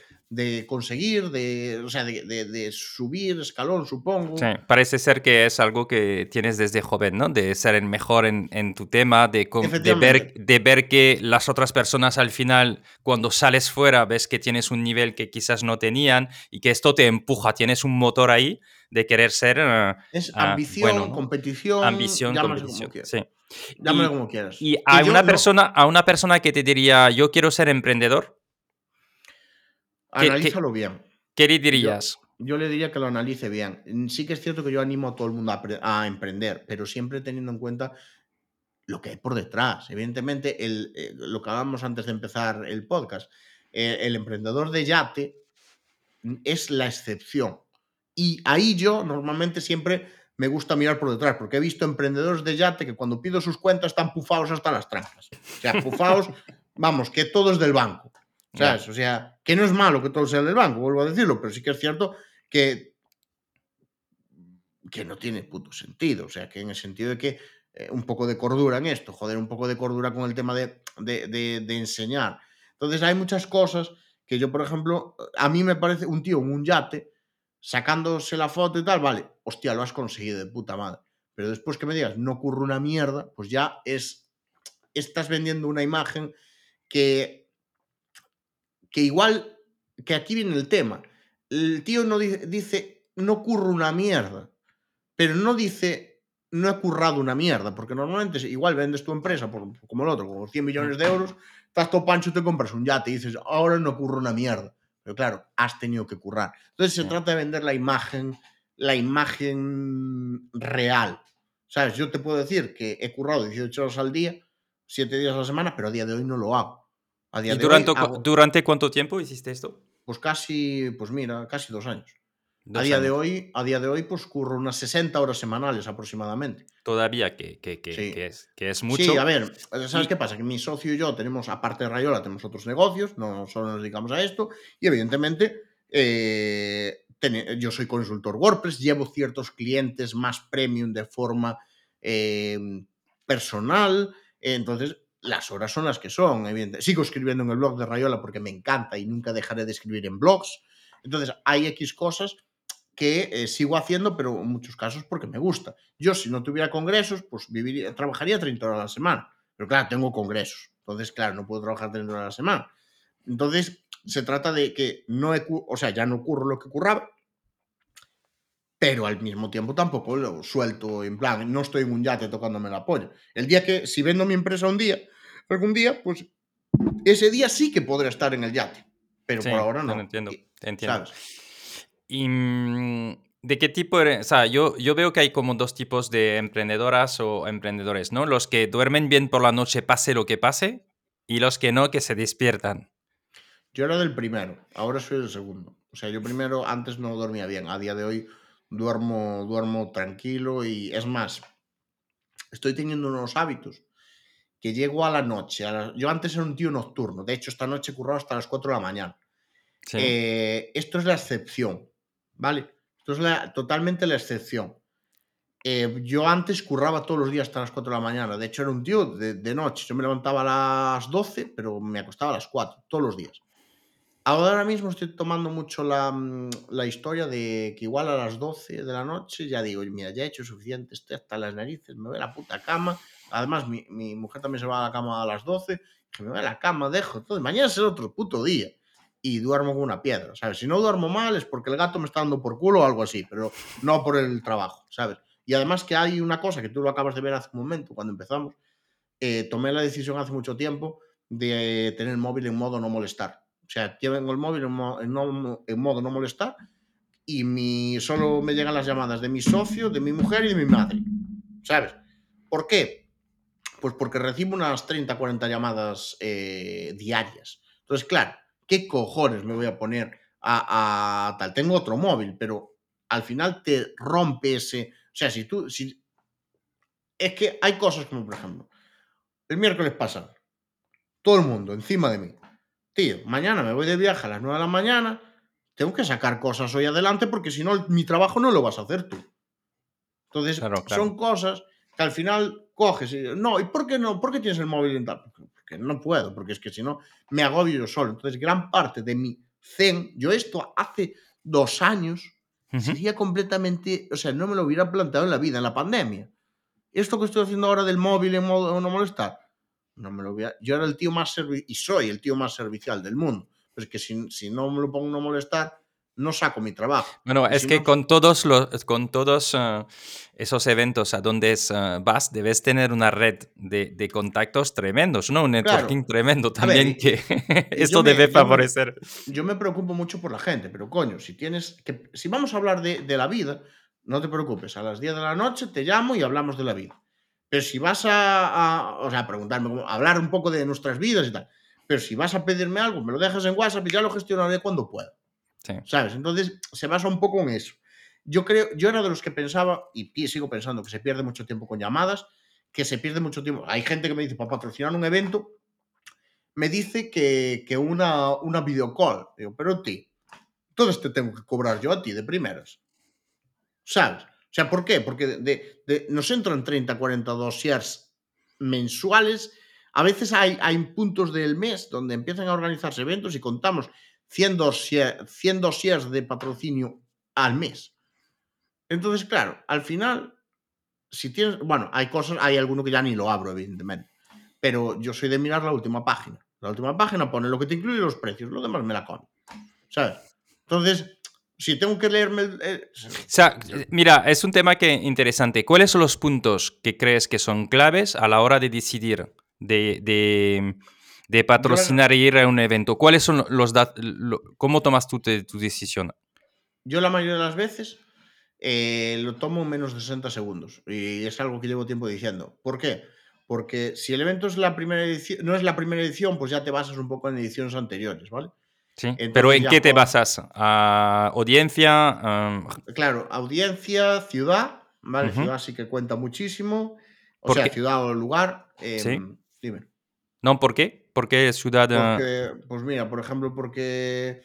conseguir, de, o sea, de, de, subir escalón, supongo. Sí, parece ser que es algo que tienes desde joven, ¿no? De ser el mejor en, en tu tema, de, de, ver, de ver que las otras personas al final, cuando sales fuera, ves que tienes un nivel que quizás no tenían y que esto te empuja, tienes un motor ahí de querer ser... Uh, es ambición, competición. Ambición, competición. sí. Llámalo como quieras. Y a una, persona, a una persona que te diría, yo quiero ser emprendedor, Analízalo bien. ¿Qué le dirías? Yo, le diría que lo analice bien. Mm, sí que es cierto que yo animo a todo el mundo a, emprender, pero siempre teniendo en cuenta lo que hay por detrás. Evidentemente, el, eh, lo que hablábamos antes de empezar el podcast, eh, el emprendedor de yate mm, es la excepción. Y ahí yo normalmente siempre me gusta mirar por detrás, porque he visto emprendedores de yate que cuando pido sus cuentas están pufados hasta las trampas. O sea, pufados, vamos, que todo es del banco. O sea, que no es malo que todo sea del banco, vuelvo a decirlo, pero sí que es cierto que, que no tiene puto sentido. O sea, que en el sentido de que eh, un poco de cordura en esto, joder, un poco de cordura con el tema de, de, enseñar. Entonces hay muchas cosas que yo, por ejemplo, a mí me parece un tío en un yate sacándose la foto y tal, vale, hostia, lo has conseguido de puta madre. Pero después que me digas, no ocurre una mierda, pues ya es, estás vendiendo una imagen que que igual, que aquí viene el tema. El tío no dice, no curro una mierda, pero no dice, no he currado una mierda, porque normalmente igual vendes tu empresa por, como el otro, con 100 millones de euros, estás todo pancho y te compras un yate y dices, ahora no curro una mierda. Pero claro, has tenido que currar. Entonces se trata de vender la imagen, la imagen real. ¿Sabes? Yo te puedo decir que he currado 18 horas al día, 7 días a la semana, pero a día de hoy no lo hago. ¿Y durante, durante cuánto tiempo hiciste esto? Pues casi, pues mira, casi dos años. a día de hoy, a día de hoy, pues curro unas 60 horas semanales aproximadamente. Todavía que, que, que, es, que es mucho. Sí, a ver, ¿sabes qué pasa? Que mi socio y yo tenemos, aparte de Rayola, tenemos otros negocios, no solo nos dedicamos a esto, y evidentemente eh, yo soy consultor WordPress, llevo ciertos clientes más premium de forma eh, personal, entonces las horas son las que son. Sigo escribiendo en el blog de Rayola porque me encanta y nunca dejaré de escribir en blogs. Entonces, hay X cosas que eh, sigo haciendo, pero en muchos casos porque me gusta. Yo, si no tuviera congresos, pues viviría, trabajaría 30 horas a la semana. Pero claro, tengo congresos. Entonces, claro, no puedo trabajar 30 horas a la semana. Entonces, se trata de que no, o sea, ya no ocurre lo que curraba, pero al mismo tiempo tampoco lo suelto en plan, no estoy en un yate tocándome la polla. El día que, si vendo mi empresa un día, algún día, pues ese día sí que podré estar en el yate, pero por ahora no. entiendo, entiendo. ¿Y mm, de qué tipo eres? O sea, yo, yo veo que hay como dos tipos de emprendedoras o emprendedores, ¿no? Los que duermen bien por la noche, pase lo que pase, y los que no, que se despiertan. Yo era del primero, ahora soy el segundo. O sea, yo primero antes no dormía bien, a día de hoy duermo, duermo tranquilo y es más, estoy teniendo unos hábitos que llego a la noche. yo antes era un tío nocturno, de hecho esta noche he currado hasta las 4 de la mañana. Eh, esto es la excepción, ¿vale? Esto es la, totalmente la excepción. Eh, yo antes curraba todos los días hasta las 4 de la mañana. De hecho, era un tío de, de, noche. Yo me levantaba a las 12, pero me acostaba a las 4, todos los días. Ahora mismo estoy tomando mucho mm, la, historia de que igual a las 12 de la noche ya digo, mira, ya he hecho suficiente, estoy hasta las narices, me voy a la puta cama. Además, mi, mujer también se va a la cama a las 12, que me voy a la cama, dejo todo. Mañana será otro puto día. Y duermo con una piedra, ¿sabes? Si no duermo mal es porque el gato me está dando por culo o algo así, pero no por el trabajo, ¿sabes? Y además que hay una cosa que tú lo acabas de ver hace un momento, cuando empezamos, eh, tomé la decisión hace mucho tiempo de tener el móvil en modo no molestar sea, tengo el móvil en, modo no molestar y mi, solo me llegan las llamadas de mi socio, de mi mujer y de mi madre. ¿Sabes? ¿Por qué? Pues porque recibo unas 30, 40 llamadas eh, diarias. Entonces, claro, ¿qué cojones me voy a poner a, tal? Tengo otro móvil, pero al final te rompe ese... O sea, si tú... Si... Es que hay cosas como, por ejemplo, el miércoles pasa, todo el mundo encima de mí tío, mañana me voy de viaje a las 9 de la mañana, tengo que sacar cosas hoy adelante porque si no, mi trabajo no lo vas a hacer tú. Entonces, Claro, claro. son cosas que al final coges y, no, ¿y por qué no? ¿Por qué tienes el móvil en tal? Porque no puedo, porque es que si no, me agobio yo solo. Entonces, gran parte de mi zen, yo esto hace dos años, Ujú. sería completamente, o sea, no me lo hubiera planteado en la vida, en la pandemia. Esto que estoy haciendo ahora del móvil en modo no molestar, no me lo hubiera, yo era el tío más servicial, y soy el tío más servicial del mundo. Pues que si, si no me lo pongo no molestar, no saco mi trabajo. Bueno, Y es si que no- con todos los, con todos eh, esos eventos a donde es, eh, vas, debes tener una red de, de contactos tremendos, ¿no? Un networking tremendo también que esto yo me- debe yo me- favorecer. yo me preocupo mucho por la gente, pero coño, si tienes que, si vamos a hablar de, de la vida, no te preocupes, a las 10 de la noche te llamo y hablamos de la vida. Pero si vas a, a- o sea, preguntarme, hablar un poco de nuestras vidas y tal, pero si vas a pedirme algo, me lo dejas en WhatsApp y ya lo gestionaré cuando pueda, Sí. ¿sabes? Entonces, se basa un poco en eso. Yo creo, yo era de los que pensaba, y sigo pensando, que se pierde mucho tiempo con llamadas, que se pierde mucho tiempo. Hay gente que me dice, para patrocinar un evento, me dice que, que una, una videocall. Digo, pero ti, entonces te tengo que cobrar yo a ti de primeras. ¿Sabes? O sea, ¿por qué? Porque nos entran 30, 40 dossiers mensuales. A veces hay, hay puntos del mes donde empiezan a organizarse eventos y contamos 100 dossiers, 100 dossiers de patrocinio al mes. Entonces, claro, al final, si tienes, bueno, hay cosas, hay alguno que ya ni lo abro, evidentemente, pero yo soy de mirar la última página. La última página pone lo que te incluye los precios, lo demás me la come. ¿Sabes? Entonces, si tengo que leerme el... el- O sea, mira, es un tema que interesante. ¿Cuáles son los puntos que crees que son claves a la hora de decidir de, de, de patrocinar e ir a un evento? ¿Cuáles son los datos? ¿Cómo tomas tú te- tu decisión? Yo la mayoría de las veces eh, lo tomo en menos de 60 segundos y es algo que llevo tiempo diciendo. ¿Por qué? Porque si el evento es la primera edición, no es la primera edición, pues ya te basas un poco en ediciones anteriores, ¿vale? ¿Sí? Entonces ¿Pero en qué te basas? ¿A audiencia? Um, Claro, audiencia, ciudad, ¿vale? Ciudad sí que cuenta muchísimo. O ¿Por sea, qué? ciudad o lugar. eh, Sí. Dime. ¿No? ¿Por qué? ¿Por qué ciudad? Porque, pues mira, por ejemplo, porque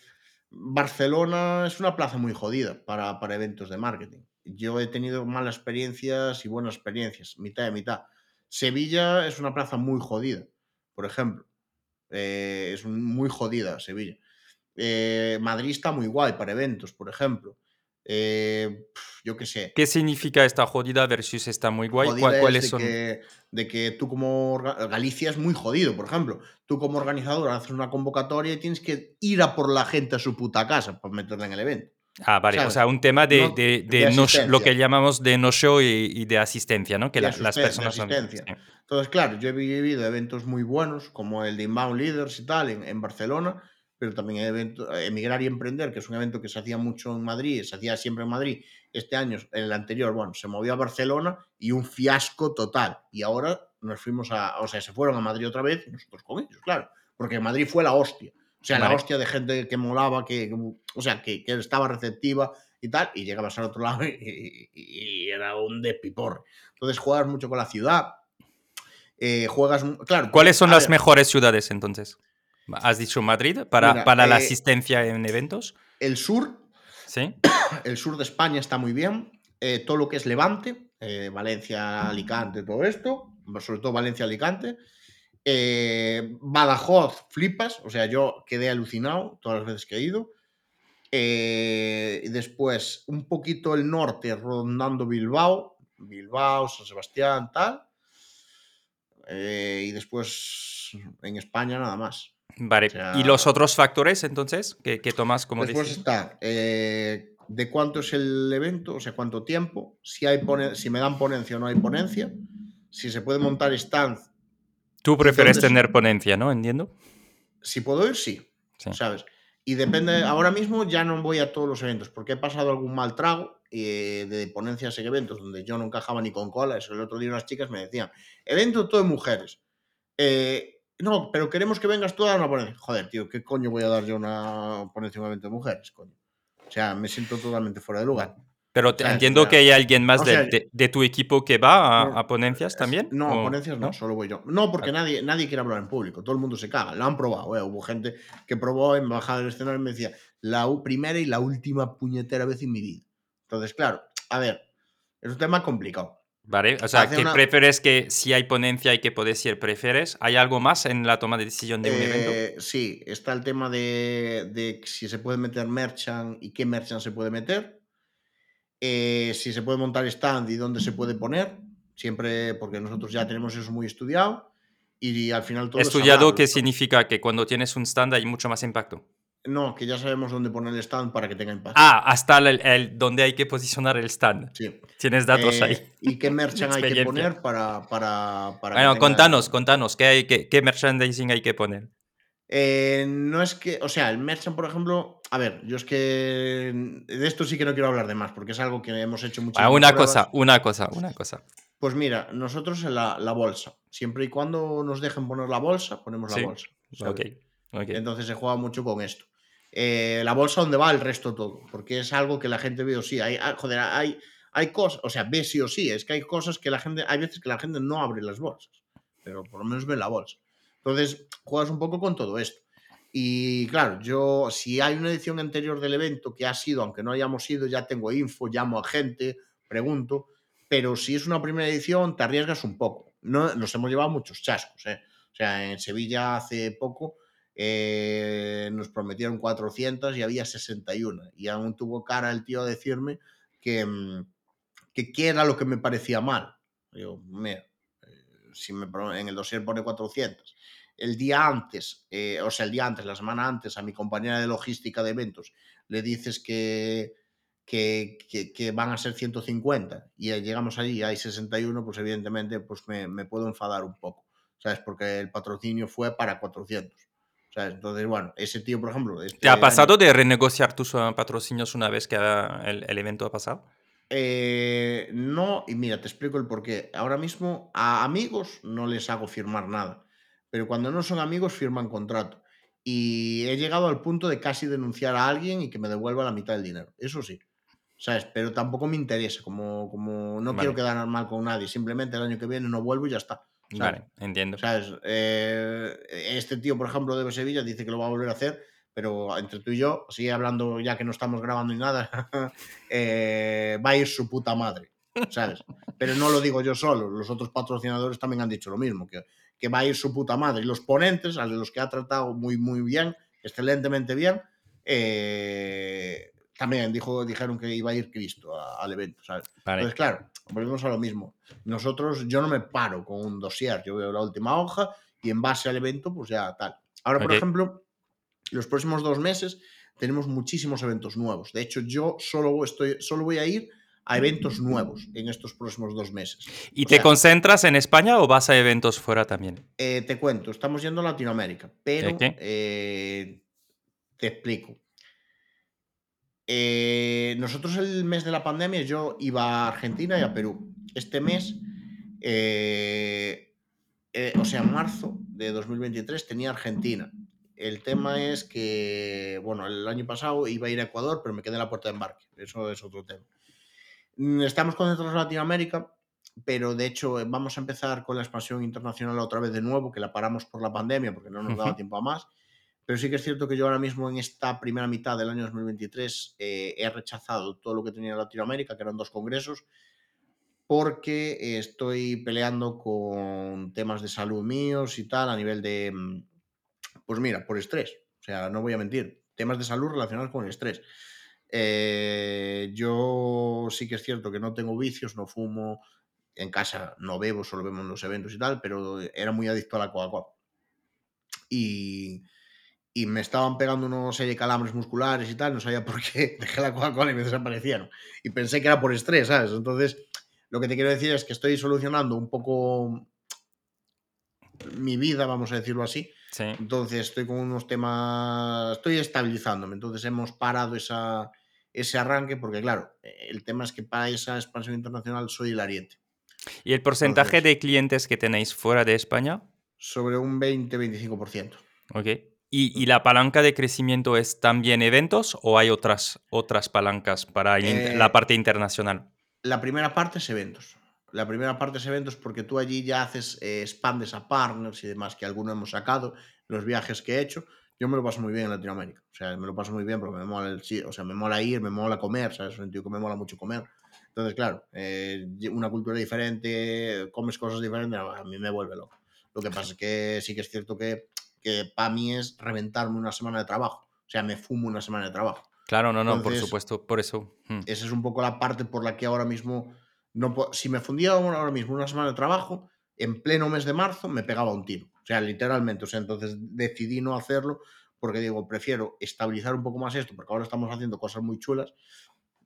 Barcelona es una plaza muy jodida para, para eventos de marketing. Yo he tenido malas experiencias y buenas experiencias, mitad de mitad. Sevilla es una plaza muy jodida, por ejemplo. Eh, es muy jodida Sevilla. Eh, Madrid está muy guay para eventos, por ejemplo. Eh, yo qué sé. ¿Qué significa esta jodida versus esta muy guay? Jodida ¿Cuál- es ¿Cuáles de son? Que, de que tú como... Galicia es muy jodido, por ejemplo. Tú como organizador haces una convocatoria y tienes que ir a por la gente a su puta casa para meterla en el evento. Ah, vale. O ¿sabes? sea, un tema de, No- de- de de no- lo que llamamos de no-show y, y de asistencia, ¿no? Que De la- las de personas son- asistencia. sí. Entonces, claro, yo he vivido eventos muy buenos, como el de Inbound Leaders y tal, en, en Barcelona, pero también evento, Emigrar y Emprender, que es un evento que se hacía mucho en Madrid, se hacía siempre en Madrid. Este año, el anterior, bueno, se movió a Barcelona y un fiasco total. Y ahora nos fuimos a, o sea, se fueron a Madrid otra vez y nosotros con ellos, claro. Porque Madrid fue la hostia. O sea, Vale. la hostia de gente que molaba, que, que- o sea, que, que estaba receptiva y tal, y llegabas al otro lado y, y- y era un despiporre. Entonces juegas mucho con la ciudad. eh, juegas, claro. ¿Cuáles son las ver, mejores ciudades entonces? ¿Has dicho Madrid para, Mira, para la eh, asistencia en eventos? El sur, Sí. el sur de España está muy bien. eh, todo lo que es Levante, eh, Valencia, Alicante, todo esto, sobre todo Valencia, Alicante. Badajoz, flipas, o sea, yo quedé alucinado todas las veces que he ido. Y después, un poquito el norte, rondando Bilbao, Bilbao, San Sebastián, tal. Y después en España nada más. Vale. o sea- ¿Y los otros factores entonces que, que tomas como Después decisión? está eh, de cuánto es el evento, o sea, cuánto tiempo, si, hay si me dan ponencia o no hay ponencia, si se puede montar stand, Tú prefieres tener ponencia, ¿no? Entiendo. si puedo ir, sí, Sí. ¿sabes? Y depende, ahora mismo ya no voy a todos los eventos, porque he pasado algún mal trago eh, de ponencias en eventos donde yo no encajaba ni con cola. Eso el otro día unas chicas me decían, evento todo de mujeres. Eh, no, pero queremos que vengas tú a dar una ponencia. Joder, tío, ¿qué coño voy a dar yo una ponencia en un evento de mujeres, coño? O sea, me siento totalmente fuera de lugar. Pero te- sea, entiendo que hay alguien más o de, sea, de- de tu equipo que va a, no, a ponencias también. No, ¿o a ponencias no, solo voy yo. No, porque nadie, nadie quiere hablar en público, todo el mundo se caga, lo han probado, ¿eh? hubo gente que probó en bajada del escenario y me decía, la primera y la última puñetera vez en mi vida. Entonces, claro, a ver, Es un tema complicado. Vale, o sea, ¿qué prefieres que si hay ponencia y qué puedes decir prefieres? ¿Hay algo más en la toma de decisión de un evento? Eh, sí, está el tema de, de, si se puede meter merchant y qué merchant se puede meter. Eh, si se puede montar stand y dónde se puede poner. Siempre, porque nosotros ya tenemos eso muy estudiado. Y al final todo. ¿Estudiado qué significa? Que cuando tienes un stand hay mucho más impacto. No, que ya sabemos dónde poner el stand para que tenga impacto. Ah, hasta el, donde hay que posicionar el stand. Sí. Tienes datos ahí. Eh, ¿Y qué merchan hay que poner para... para, para bueno, contanos, contanos, ¿qué, hay, qué, qué merchandising hay que poner? Eh, no es que, o sea, el merchant, por ejemplo, a ver, yo es que de esto sí que no quiero hablar de más, porque es algo que hemos hecho mucho. Ah, una cosa, una cosa, una cosa. Pues mira, nosotros en la, la, bolsa, siempre y cuando nos dejen poner la bolsa, ponemos la bolsa. Okay. Entonces se juega mucho con esto. Eh, la bolsa donde va el resto todo, porque es algo que la gente ve o sí. Hay, ah, joder, hay, hay cosas, o sea, ve sí o sí, es que hay cosas que la gente, hay veces que la gente no abre las bolsas, pero por lo menos ve la bolsa. Entonces, juegas un poco con todo esto. Y claro, yo, si hay una edición anterior del evento que ha sido, aunque no hayamos ido, ya tengo info, llamo a gente, pregunto, pero si es una primera edición, te arriesgas un poco. No, nos hemos llevado muchos chascos, ¿eh? O sea, en Sevilla hace poco eh, nos prometieron 400 y había 61. Y aún tuvo cara el tío a decirme que, mm, que qué era lo que me parecía mal. Yo, mira, eh, si me, en el dossier pone 400. El día antes, eh, o sea, el día antes, la semana antes, a mi compañera de logística de eventos, le dices que, que, que, van a ser 150 y llegamos allí y hay 61, pues evidentemente pues me, me puedo enfadar un poco, ¿sabes? Porque el patrocinio fue para 400. Entonces, bueno, ese tío, por ejemplo... Este ¿Te ha pasado de renegociar tus eh, patrocinios una vez que el, el evento ha pasado? Eh, no, y mira, te explico el porqué. Ahora mismo a amigos no les hago firmar nada, pero cuando no son amigos firman contrato. Y he llegado al punto de casi denunciar a alguien y que me devuelva la mitad del dinero. Eso sí. ¿Sabes? Pero tampoco me interesa, como, como no quiero quedar mal con nadie. Simplemente el año que viene no vuelvo y ya está. Vale, entiendo. ¿Sabes? Eh, este tío, por ejemplo, de Sevilla dice que lo va a volver a hacer, pero entre tú y yo, sigue hablando ya que no estamos grabando ni nada, eh, va a ir su puta madre, ¿sabes? Pero no lo digo yo solo, los otros patrocinadores también han dicho lo mismo, que, que va a ir su puta madre. Y los ponentes, a los que ha tratado muy, muy bien, excelentemente bien, eh, también dijo, dijeron que iba a ir Cristo al evento, ¿sabes? Entonces, claro, volvemos a lo mismo. Nosotros, yo no me paro con un dossier, yo veo la última hoja y en base al evento, pues ya tal. Ahora, por ejemplo, los próximos dos meses tenemos muchísimos eventos nuevos. De hecho, yo solo, estoy, solo voy a ir a eventos nuevos en estos próximos dos meses. ¿Y te concentras en España o vas a eventos fuera también? Eh, te cuento, estamos yendo a Latinoamérica, pero eh, te explico. Eh, nosotros el mes de la pandemia yo iba a Argentina y a Perú. Este mes, eh, eh, o sea, en marzo de 2023 tenía Argentina. El tema es que, bueno, el año pasado iba a ir a Ecuador, pero me quedé en la puerta de embarque. Eso es otro tema. Mm, estamos concentrados en Latinoamérica, pero de hecho vamos a empezar con la expansión internacional otra vez de nuevo, que la paramos por la pandemia porque no nos daba tiempo a más. Pero sí que es cierto que yo ahora mismo en esta primera mitad del año 2023 eh, he rechazado todo lo que tenía en Latinoamérica, que eran dos congresos, porque estoy peleando con temas de salud míos y tal a nivel de, mm, pues mira, por estrés. O sea, no voy a mentir, temas de salud relacionados con el estrés. Eh, yo sí que es cierto que no tengo vicios, no fumo, en casa no bebo, solo vemos los eventos y tal, pero era muy adicto a la Coca-Cola. Y, y me estaban pegando unos serie de calambres musculares y tal, no sabía por qué, dejé la Coca-Cola y me desaparecieron. Y pensé que era por estrés, ¿sabes? Entonces, lo que te quiero decir es que estoy solucionando un poco mi vida, vamos a decirlo así. Entonces, estoy con unos temas, estoy estabilizándome. Entonces, hemos parado esa, ese arranque porque, claro, el tema es que para esa expansión internacional soy el ariete. ¿Y el porcentaje de clientes que tenéis fuera de España? Sobre un 20-25%. Ok. ¿Y, la palanca de crecimiento es también eventos o hay otras, otras palancas para la eh, parte internacional? La primera parte es eventos. La primera parte es eventos porque tú allí ya haces, eh, expandes a partners y demás, que algunos hemos sacado, los viajes que he hecho. Yo me lo paso muy bien en Latinoamérica. O sea, me lo paso muy bien porque me mola, el, o sea, me mola ir, me mola comer, ¿sabes? Soy un tío que me mola mucho comer. Entonces, claro, eh, una cultura diferente, comes cosas diferentes, a mí me vuelve loco. Lo que pasa es que sí que es cierto que, que para mí es reventarme una semana de trabajo. O sea, me fumo una semana de trabajo. Claro, no, no, por supuesto, por eso. Hmm. Esa es un poco la parte por la que ahora mismo, no si me fundía ahora mismo una semana de trabajo, en pleno mes de marzo me pegaba un tiro. O sea, literalmente. O sea, entonces decidí no hacerlo porque digo, prefiero estabilizar un poco más esto, porque ahora estamos haciendo cosas muy chulas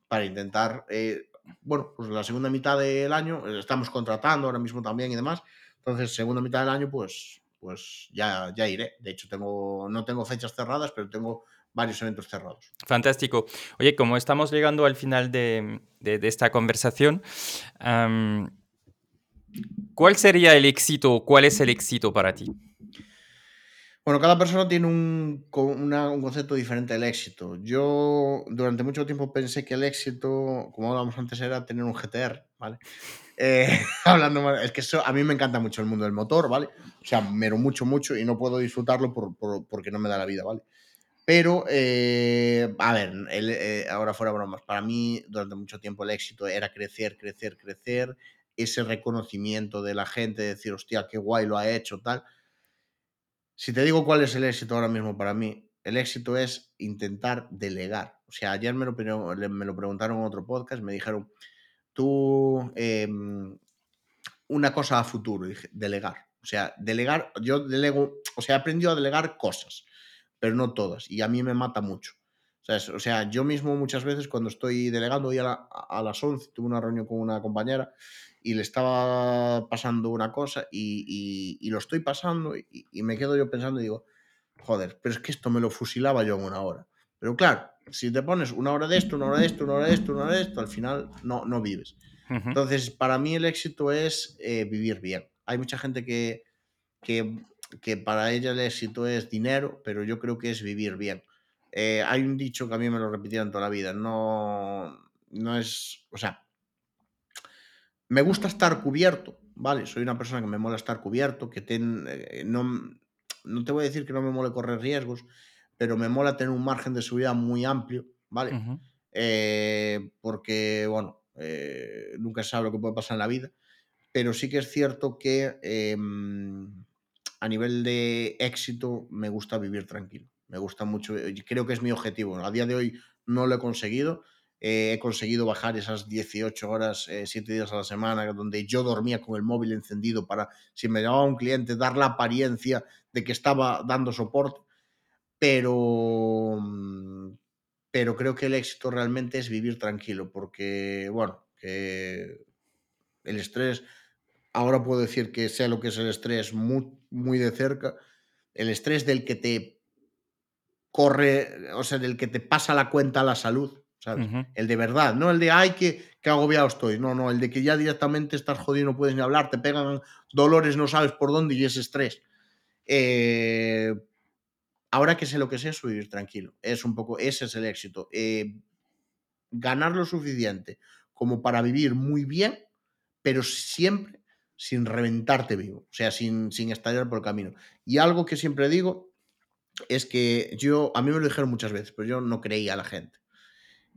para intentar, eh, bueno, pues la segunda mitad del año, eh, estamos contratando ahora mismo también y demás, entonces segunda mitad del año, pues, pues ya, ya iré. De hecho, tengo, no tengo fechas cerradas, pero tengo varios eventos cerrados. Fantástico. Oye, como estamos llegando al final de, esta conversación, ¿cuál sería el éxito? ¿Cuál es el éxito para ti? Bueno, cada persona tiene un, un, concepto diferente del éxito. Yo durante mucho tiempo pensé que el éxito, como hablábamos antes, era tener un GTR, ¿vale? Eh, hablando es que eso, a mí me encanta mucho el mundo del motor, ¿vale? O sea, mero mucho, mucho y no puedo disfrutarlo por, porque no me da la vida, ¿vale? Pero, eh, a ver, eh, ahora fuera bromas, para mí durante mucho tiempo el éxito era crecer, crecer, crecer, ese reconocimiento de la gente, decir, hostia, qué guay lo ha hecho, tal. Si te digo cuál es el éxito ahora mismo para mí, el éxito es intentar delegar. O sea, ayer me lo, me lo preguntaron en otro podcast, me dijeron, tú, em, una cosa a futuro, dije, delegar. O sea, delegar, yo delego, o sea, he aprendido a delegar cosas, pero no todas, y a mí me mata mucho. O sea, yo mismo muchas veces cuando estoy delegando, hoy a, a las 11 tuve una reunión con una compañera y le estaba pasando una cosa y, lo estoy pasando y, me quedo yo pensando y digo, joder, pero es que esto me lo fusilaba yo en una hora. Pero claro, si te pones una hora de esto, una hora de esto, una hora de esto, una hora de esto, al final no, no vives. Entonces, para mí el éxito es eh, vivir bien. Hay mucha gente que, que, que, para ella el éxito es dinero, pero yo creo que es vivir bien. Eh, hay un dicho que a mí me lo repitieron toda la vida, no, no es, o sea, me gusta estar cubierto, ¿vale? Soy una persona que me mola estar cubierto, que ten, eh, no, no te voy a decir que no me mole correr riesgos, pero me mola tener un margen de seguridad muy amplio, ¿vale? Eh, porque, bueno, eh, nunca se sabe lo que puede pasar en la vida, pero sí que es cierto que em, a nivel de éxito me gusta vivir tranquilo, me gusta mucho, creo que es mi objetivo, a día de hoy no lo he conseguido, eh, he conseguido bajar esas 18 horas, 7 eh, días a la semana, donde yo dormía con el móvil encendido para, si me llamaba un cliente, dar la apariencia de que estaba dando soporte. Pero, mm, pero creo que el éxito realmente es vivir tranquilo, porque, bueno, que el estrés, ahora puedo decir que sé lo que es el estrés muy, muy de cerca, el estrés del que te corre, o sea, del que te pasa la cuenta a la salud, el de verdad, no el de, ay, que, que agobiado estoy. No, no, el de que ya directamente estás jodido, no puedes ni hablar, te pegan dolores, no sabes por dónde y es estrés. Eh, ahora que sé lo que es eso, vivir tranquilo. Es un poco, ese es el éxito. Eh, ganar lo suficiente como para vivir muy bien, pero siempre sin reventarte vivo, o sea, sin, sin estallar por el camino. Y algo que siempre digo es que yo, a mí me lo dijeron muchas veces, pero yo no creía a la gente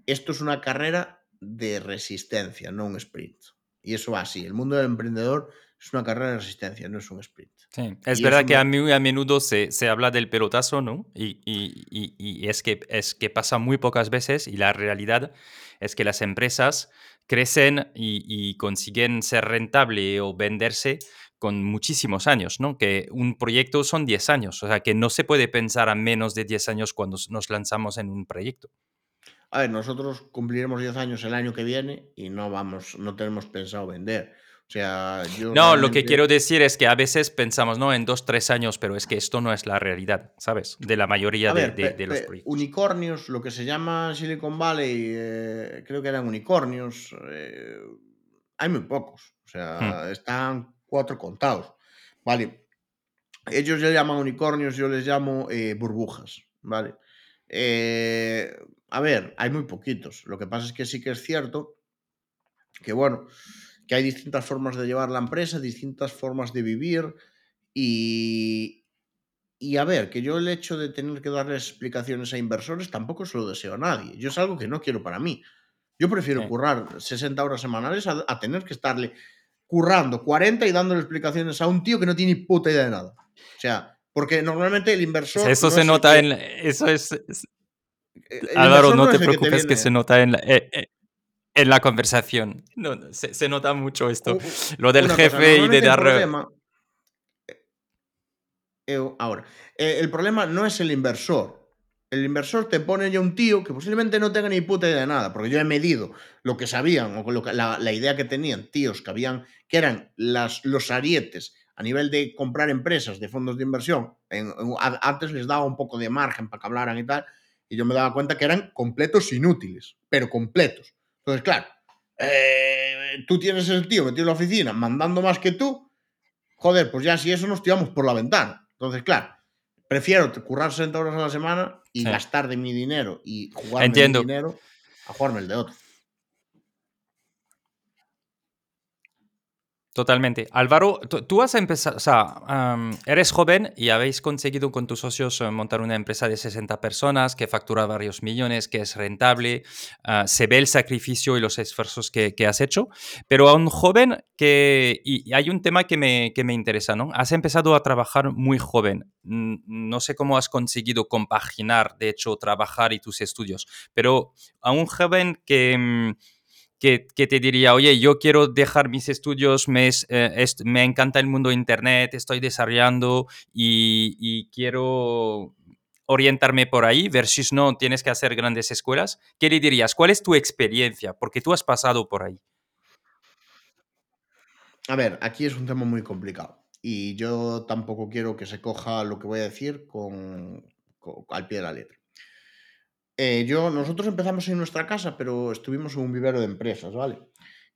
esto es una carrera de resistencia, no un sprint. Y eso va así. El mundo del emprendedor es una carrera de resistencia, no es un sprint. Sí. Es verdad que a, mí, a menudo se, se, habla del pelotazo, ¿no? Y, y, y, es, que, es que pasa muy pocas veces y la realidad es que las empresas crecen y, consiguen ser rentable o venderse con muchísimos años, ¿no? Que un proyecto son 10 años, o sea que no se puede pensar a menos de 10 años cuando nos lanzamos en un proyecto. A ver, nosotros cumpliremos 10 años el año que viene y no vamos, no tenemos pensado vender. O sea, yo. No, lo que quiero decir es que a veces pensamos, no, en dos, tres años, pero es que esto no es la realidad, ¿sabes? De la mayoría de, los proyectos. Unicornios, lo que se llama Silicon Valley, eh, creo que eran unicornios. Eh, hay muy pocos. O sea, hmm. están cuatro contados. Vale. Ellos ya llaman unicornios, yo les llamo eh, burbujas. ¿Vale? Eh, a ver, hay muy poquitos. Lo que pasa es que sí que es cierto que, bueno, que hay distintas formas de llevar la empresa, distintas formas de vivir y, y a ver, que yo el hecho de tener que darles explicaciones a inversores tampoco se lo deseo a nadie. Yo es algo que no quiero para mí. Yo prefiero currar 60 horas semanales a, tener que estarle currando 40 y dándole explicaciones a un tío que no tiene ni puta idea de nada. O sea, porque normalmente el inversor... Eso se nota en... Eso es... Álvaro, no, te preocupes que, se nota en la, eh, eh, en la conversación. No, se, nota mucho esto. Lo del jefe y de dar... Eh, ahora, el problema no es el inversor el inversor te pone ya un tío que posiblemente no tenga ni puta idea de nada, porque yo he medido lo que sabían o lo que, la, idea que tenían tíos que habían, que eran las, los arietes a nivel de comprar empresas de fondos de inversión. antes les daba un poco de margen para que hablaran y tal, y yo me daba cuenta que eran completos inútiles, pero completos. Entonces, claro, eh, tú tienes ese tío metido en la oficina mandando más que tú, joder, pues ya si eso nos tiramos por la ventana. Entonces, claro, prefiero currar 60 horas a la semana y gastar de mi dinero y jugar mi dinero a jugarme el de otro. Totalmente. Álvaro, tú has empezado, o sea, eres joven y habéis conseguido con tus socios eh, montar una empresa de 60 personas que factura varios millones, que es rentable, ah, se ve el sacrificio y los esfuerzos que, has hecho, pero a un joven que, y hay un tema que me, que me interesa, ¿no? Has empezado a trabajar muy joven. No sé cómo has conseguido compaginar, de hecho, trabajar y tus estudios, pero a un joven que mm, que, te diría, oye, yo quiero dejar mis estudios, me, eh, encanta el mundo de Internet, estoy desarrollando y, quiero orientarme por ahí versus no tienes que hacer grandes escuelas, ¿qué le dirías? ¿Cuál es tu experiencia? Porque tú has pasado por ahí. A ver, aquí es un tema muy complicado y yo tampoco quiero que se coja lo que voy a decir con al pie de la letra. Eh, yo, nosotros empezamos en nuestra casa, pero estuvimos en un vivero de empresas, ¿vale?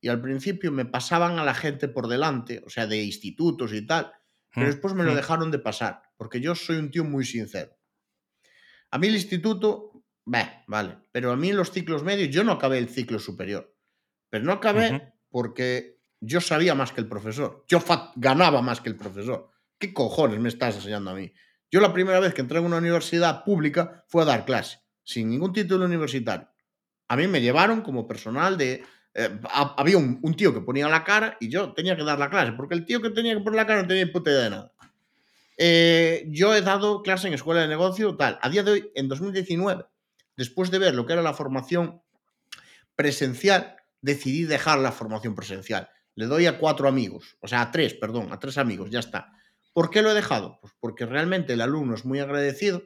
Y al principio me pasaban a la gente por delante, o sea, de institutos y tal, pero mm, después me lo mm. dejaron de pasar, porque yo soy un tío muy sincero. A mí el instituto, vale, pero a mí en los ciclos medios yo no acabé el ciclo superior, pero no acabé porque yo sabía más que el profesor, yo ganaba más que el profesor. ¿Qué cojones me estás enseñando a mí? Yo la primera vez que entré en una universidad pública fue a dar clase sin ningún título universitario. A mí me llevaron como personal de... Eh, había un, tío que ponía la cara y yo tenía que dar la clase, porque el tío que tenía que poner la cara no tenía puta idea de nada. Eh, yo he dado clase en escuela de negocio, tal. A día de hoy, en 2019, después de ver lo que era la formación presencial, decidí dejar la formación presencial. Le doy a cuatro amigos, o sea, a tres, perdón, a tres amigos, ya está. ¿Por qué lo he dejado? Pues porque realmente el alumno es muy agradecido,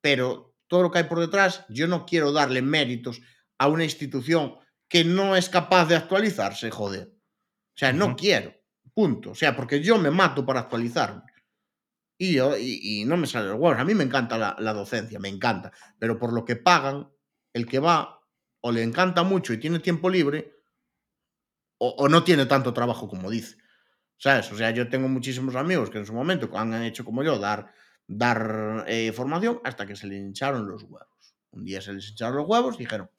pero todo lo que hay por detrás, yo no quiero darle méritos a una institución que no es capaz de actualizarse, joder. O sea, no quiero. Punto. O sea, porque yo me mato para actualizarme. Y, yo, y, no me sale el huevo. A mí me encanta la, docencia, me encanta. Pero por lo que pagan, el que va o le encanta mucho y tiene tiempo libre, o, o no tiene tanto trabajo como dice. ¿Sabes? O sea, yo tengo muchísimos amigos que en su momento han hecho como yo, dar dar eh, formación hasta que se le hincharon los huevos. Un día se les hincharon los huevos y dijeron,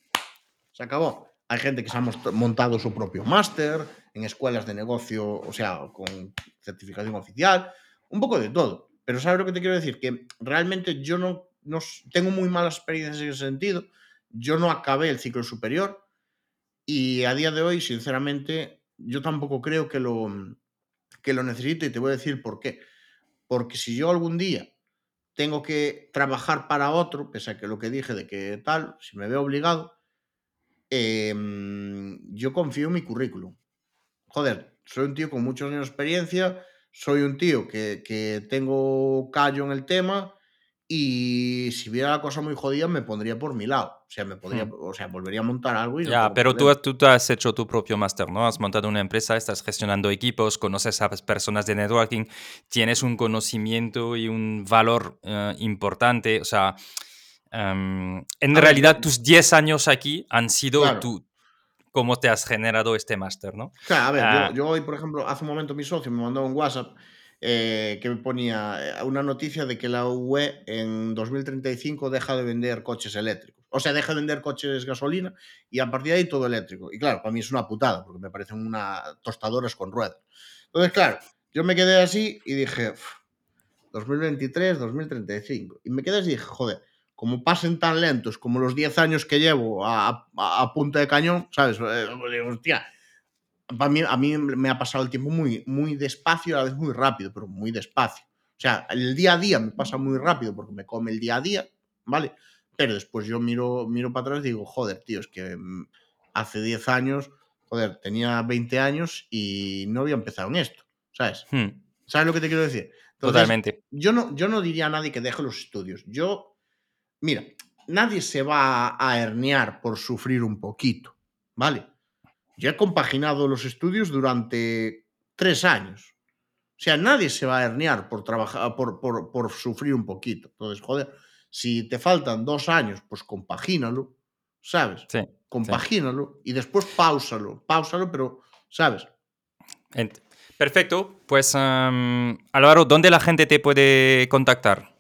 se acabó. Hay gente que se ha montado su propio máster en escuelas de negocio, o sea, con certificación oficial, un poco de todo. Pero ¿sabes lo que te quiero decir? Que realmente yo no, no tengo muy malas experiencias en ese sentido. Yo no acabé el ciclo superior y a día de hoy, sinceramente, yo tampoco creo que lo, que lo necesite y te voy a decir por qué. Porque si yo algún día tengo que trabajar para otro, pese a que lo que dije de que tal, si me veo obligado, em, yo confío en mi currículum. Joder, soy un tío con muchos años de experiencia, soy un tío que, que tengo callo en el tema y si viera la cosa muy jodida me pondría por mi lado. O sea, me podría, hmm. o sea, volvería a montar algo y Ya, pero tú, tú, has hecho tu propio máster, ¿no? Has montado una empresa, estás gestionando equipos, conoces a personas de networking, tienes un conocimiento y un valor eh, importante. O sea, em, en realidad tus 10 años aquí han sido tú, cómo te has generado este máster, ¿no? Claro, a ver, yo, ah. yo, hoy, por ejemplo, hace un momento mi socio me mandó un WhatsApp eh, que me ponía eh, una noticia de que la UE en 2035 deja de vender coches eléctricos. O sea, deja de vender coches gasolina y a partir de ahí todo eléctrico. Y claro, para mí es una putada, porque me parecen una tostadoras con ruedas. Entonces, claro, yo me quedé así y dije, 2023, 2035. Y me quedé así y dije, joder, como pasen tan lentos como los 10 años que llevo a, a, punta de cañón, ¿sabes? Eh, hostia, mí, a mí me ha pasado el tiempo muy, muy despacio, a la vez muy rápido, pero muy despacio. O sea, el día a día me pasa muy rápido porque me come el día a día, ¿vale? Pero después yo miro, miro para atrás y digo, joder, tío, es que mm, hace 10 años, joder, tenía 20 años y no había empezado en esto, ¿sabes? Hmm. ¿Sabes lo que te quiero decir? Totalmente. Yo no, yo no diría a nadie que deje los estudios. Yo, mira, nadie se va a herniar por sufrir un poquito, ¿vale? Yo he compaginado los estudios durante tres años. O sea, nadie se va a herniar por trabajar, por, por, por sufrir un poquito. Entonces, joder, si te faltan dos años, pues compagínalo, ¿sabes? Sí. Compagínalo y después pausalo, pausalo, pero, ¿sabes? Perfecto. Pues, Álvaro, ¿dónde la gente te puede contactar?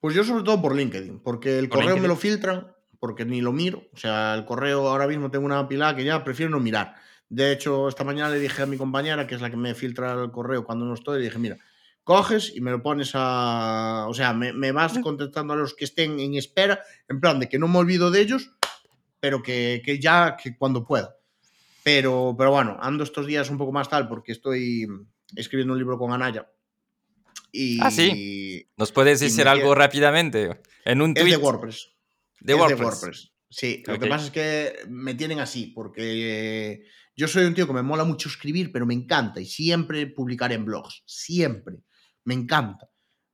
Pues yo sobre todo por LinkedIn, porque el correo me lo filtran, porque ni lo miro. O sea, el correo ahora mismo tengo una pila que ya prefiero no mirar. De hecho, esta mañana le dije a mi compañera, que es la que me filtra el correo cuando no estoy, le dije, mira, coges y me lo pones a... O sea, me, vas contestando a los que estén en espera, en plan de que no me olvido de ellos, pero que, ya, que cuando pueda. Pero, pero bueno, ando estos días un poco más tal porque estoy escribiendo un libro con Anaya. Y, ah, sí. ¿Nos puedes decir algo rápidamente? En un tweet. Es de WordPress. De WordPress. Sí, lo que pasa es que me tienen así, porque yo soy un tío que me mola mucho escribir, pero me encanta y siempre publicaré en blogs. Siempre me encanta.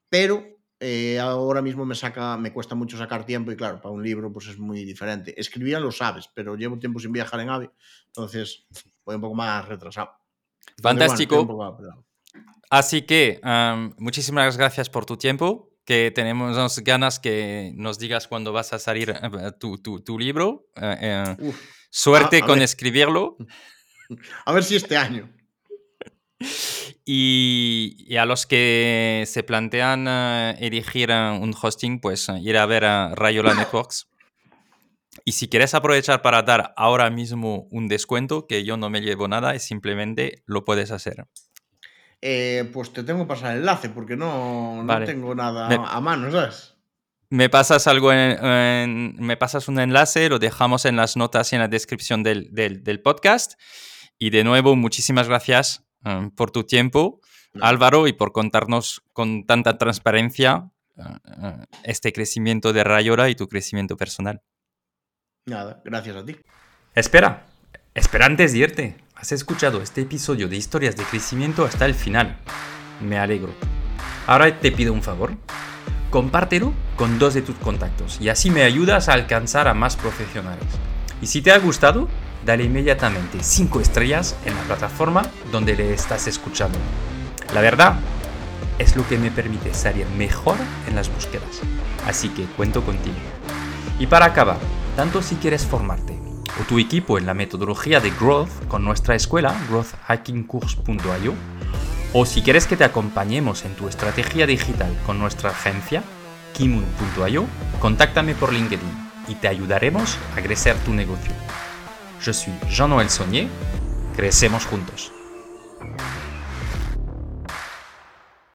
Pero eh, ahora mismo me saca, me cuesta mucho sacar tiempo y claro, para un libro pues es muy diferente. Escribir lo sabes, pero llevo tiempo sin viajar en AVE, entonces voy un poco más retrasado. Fantástico. Así que muchísimas gracias por tu tiempo, que tenemos ganas que nos digas cuándo vas a salir eh, tu, tu, libro. Eh, suerte con escribirlo. A ver si este año. Y, a los que se plantean uh, elegir eh, un hosting, pues eh, ir a ver a Rayola Networks. Y si quieres aprovechar para dar ahora mismo un descuento, que yo no me llevo nada, es simplemente lo puedes hacer. Pues te tengo que pasar el enlace porque no, no tengo nada a mano, ¿sabes? Me pasas algo me pasas un enlace, lo dejamos en las notas y en la descripción del, del, del podcast. Y de nuevo, muchísimas gracias Em, por tu tiempo, Álvaro, y por contarnos con tanta transparencia eh, eh, este crecimiento de Rayora y tu crecimiento personal. Nada, gracias a ti. Espera, espera antes de irte. Has escuchado este episodio de historias de crecimiento hasta el final. Me alegro. Ahora te pido un favor. Compártelo con dos de tus contactos y así me ayudas a alcanzar a más profesionales. Y si te ha gustado, dale inmediatamente 5 estrellas en la plataforma donde le estás escuchando. La verdad es lo que me permite salir mejor en las búsquedas, así que cuento contigo. Y para acabar, tanto si quieres formarte o tu equipo en la metodología de Growth con nuestra escuela growthhackingcourse.io, o si quieres que te acompañemos en tu estrategia digital con nuestra agencia kimun.io, contáctame por LinkedIn y te ayudaremos a crecer tu negocio. Je suis Jean-Noël Saunier. Crecemos juntos.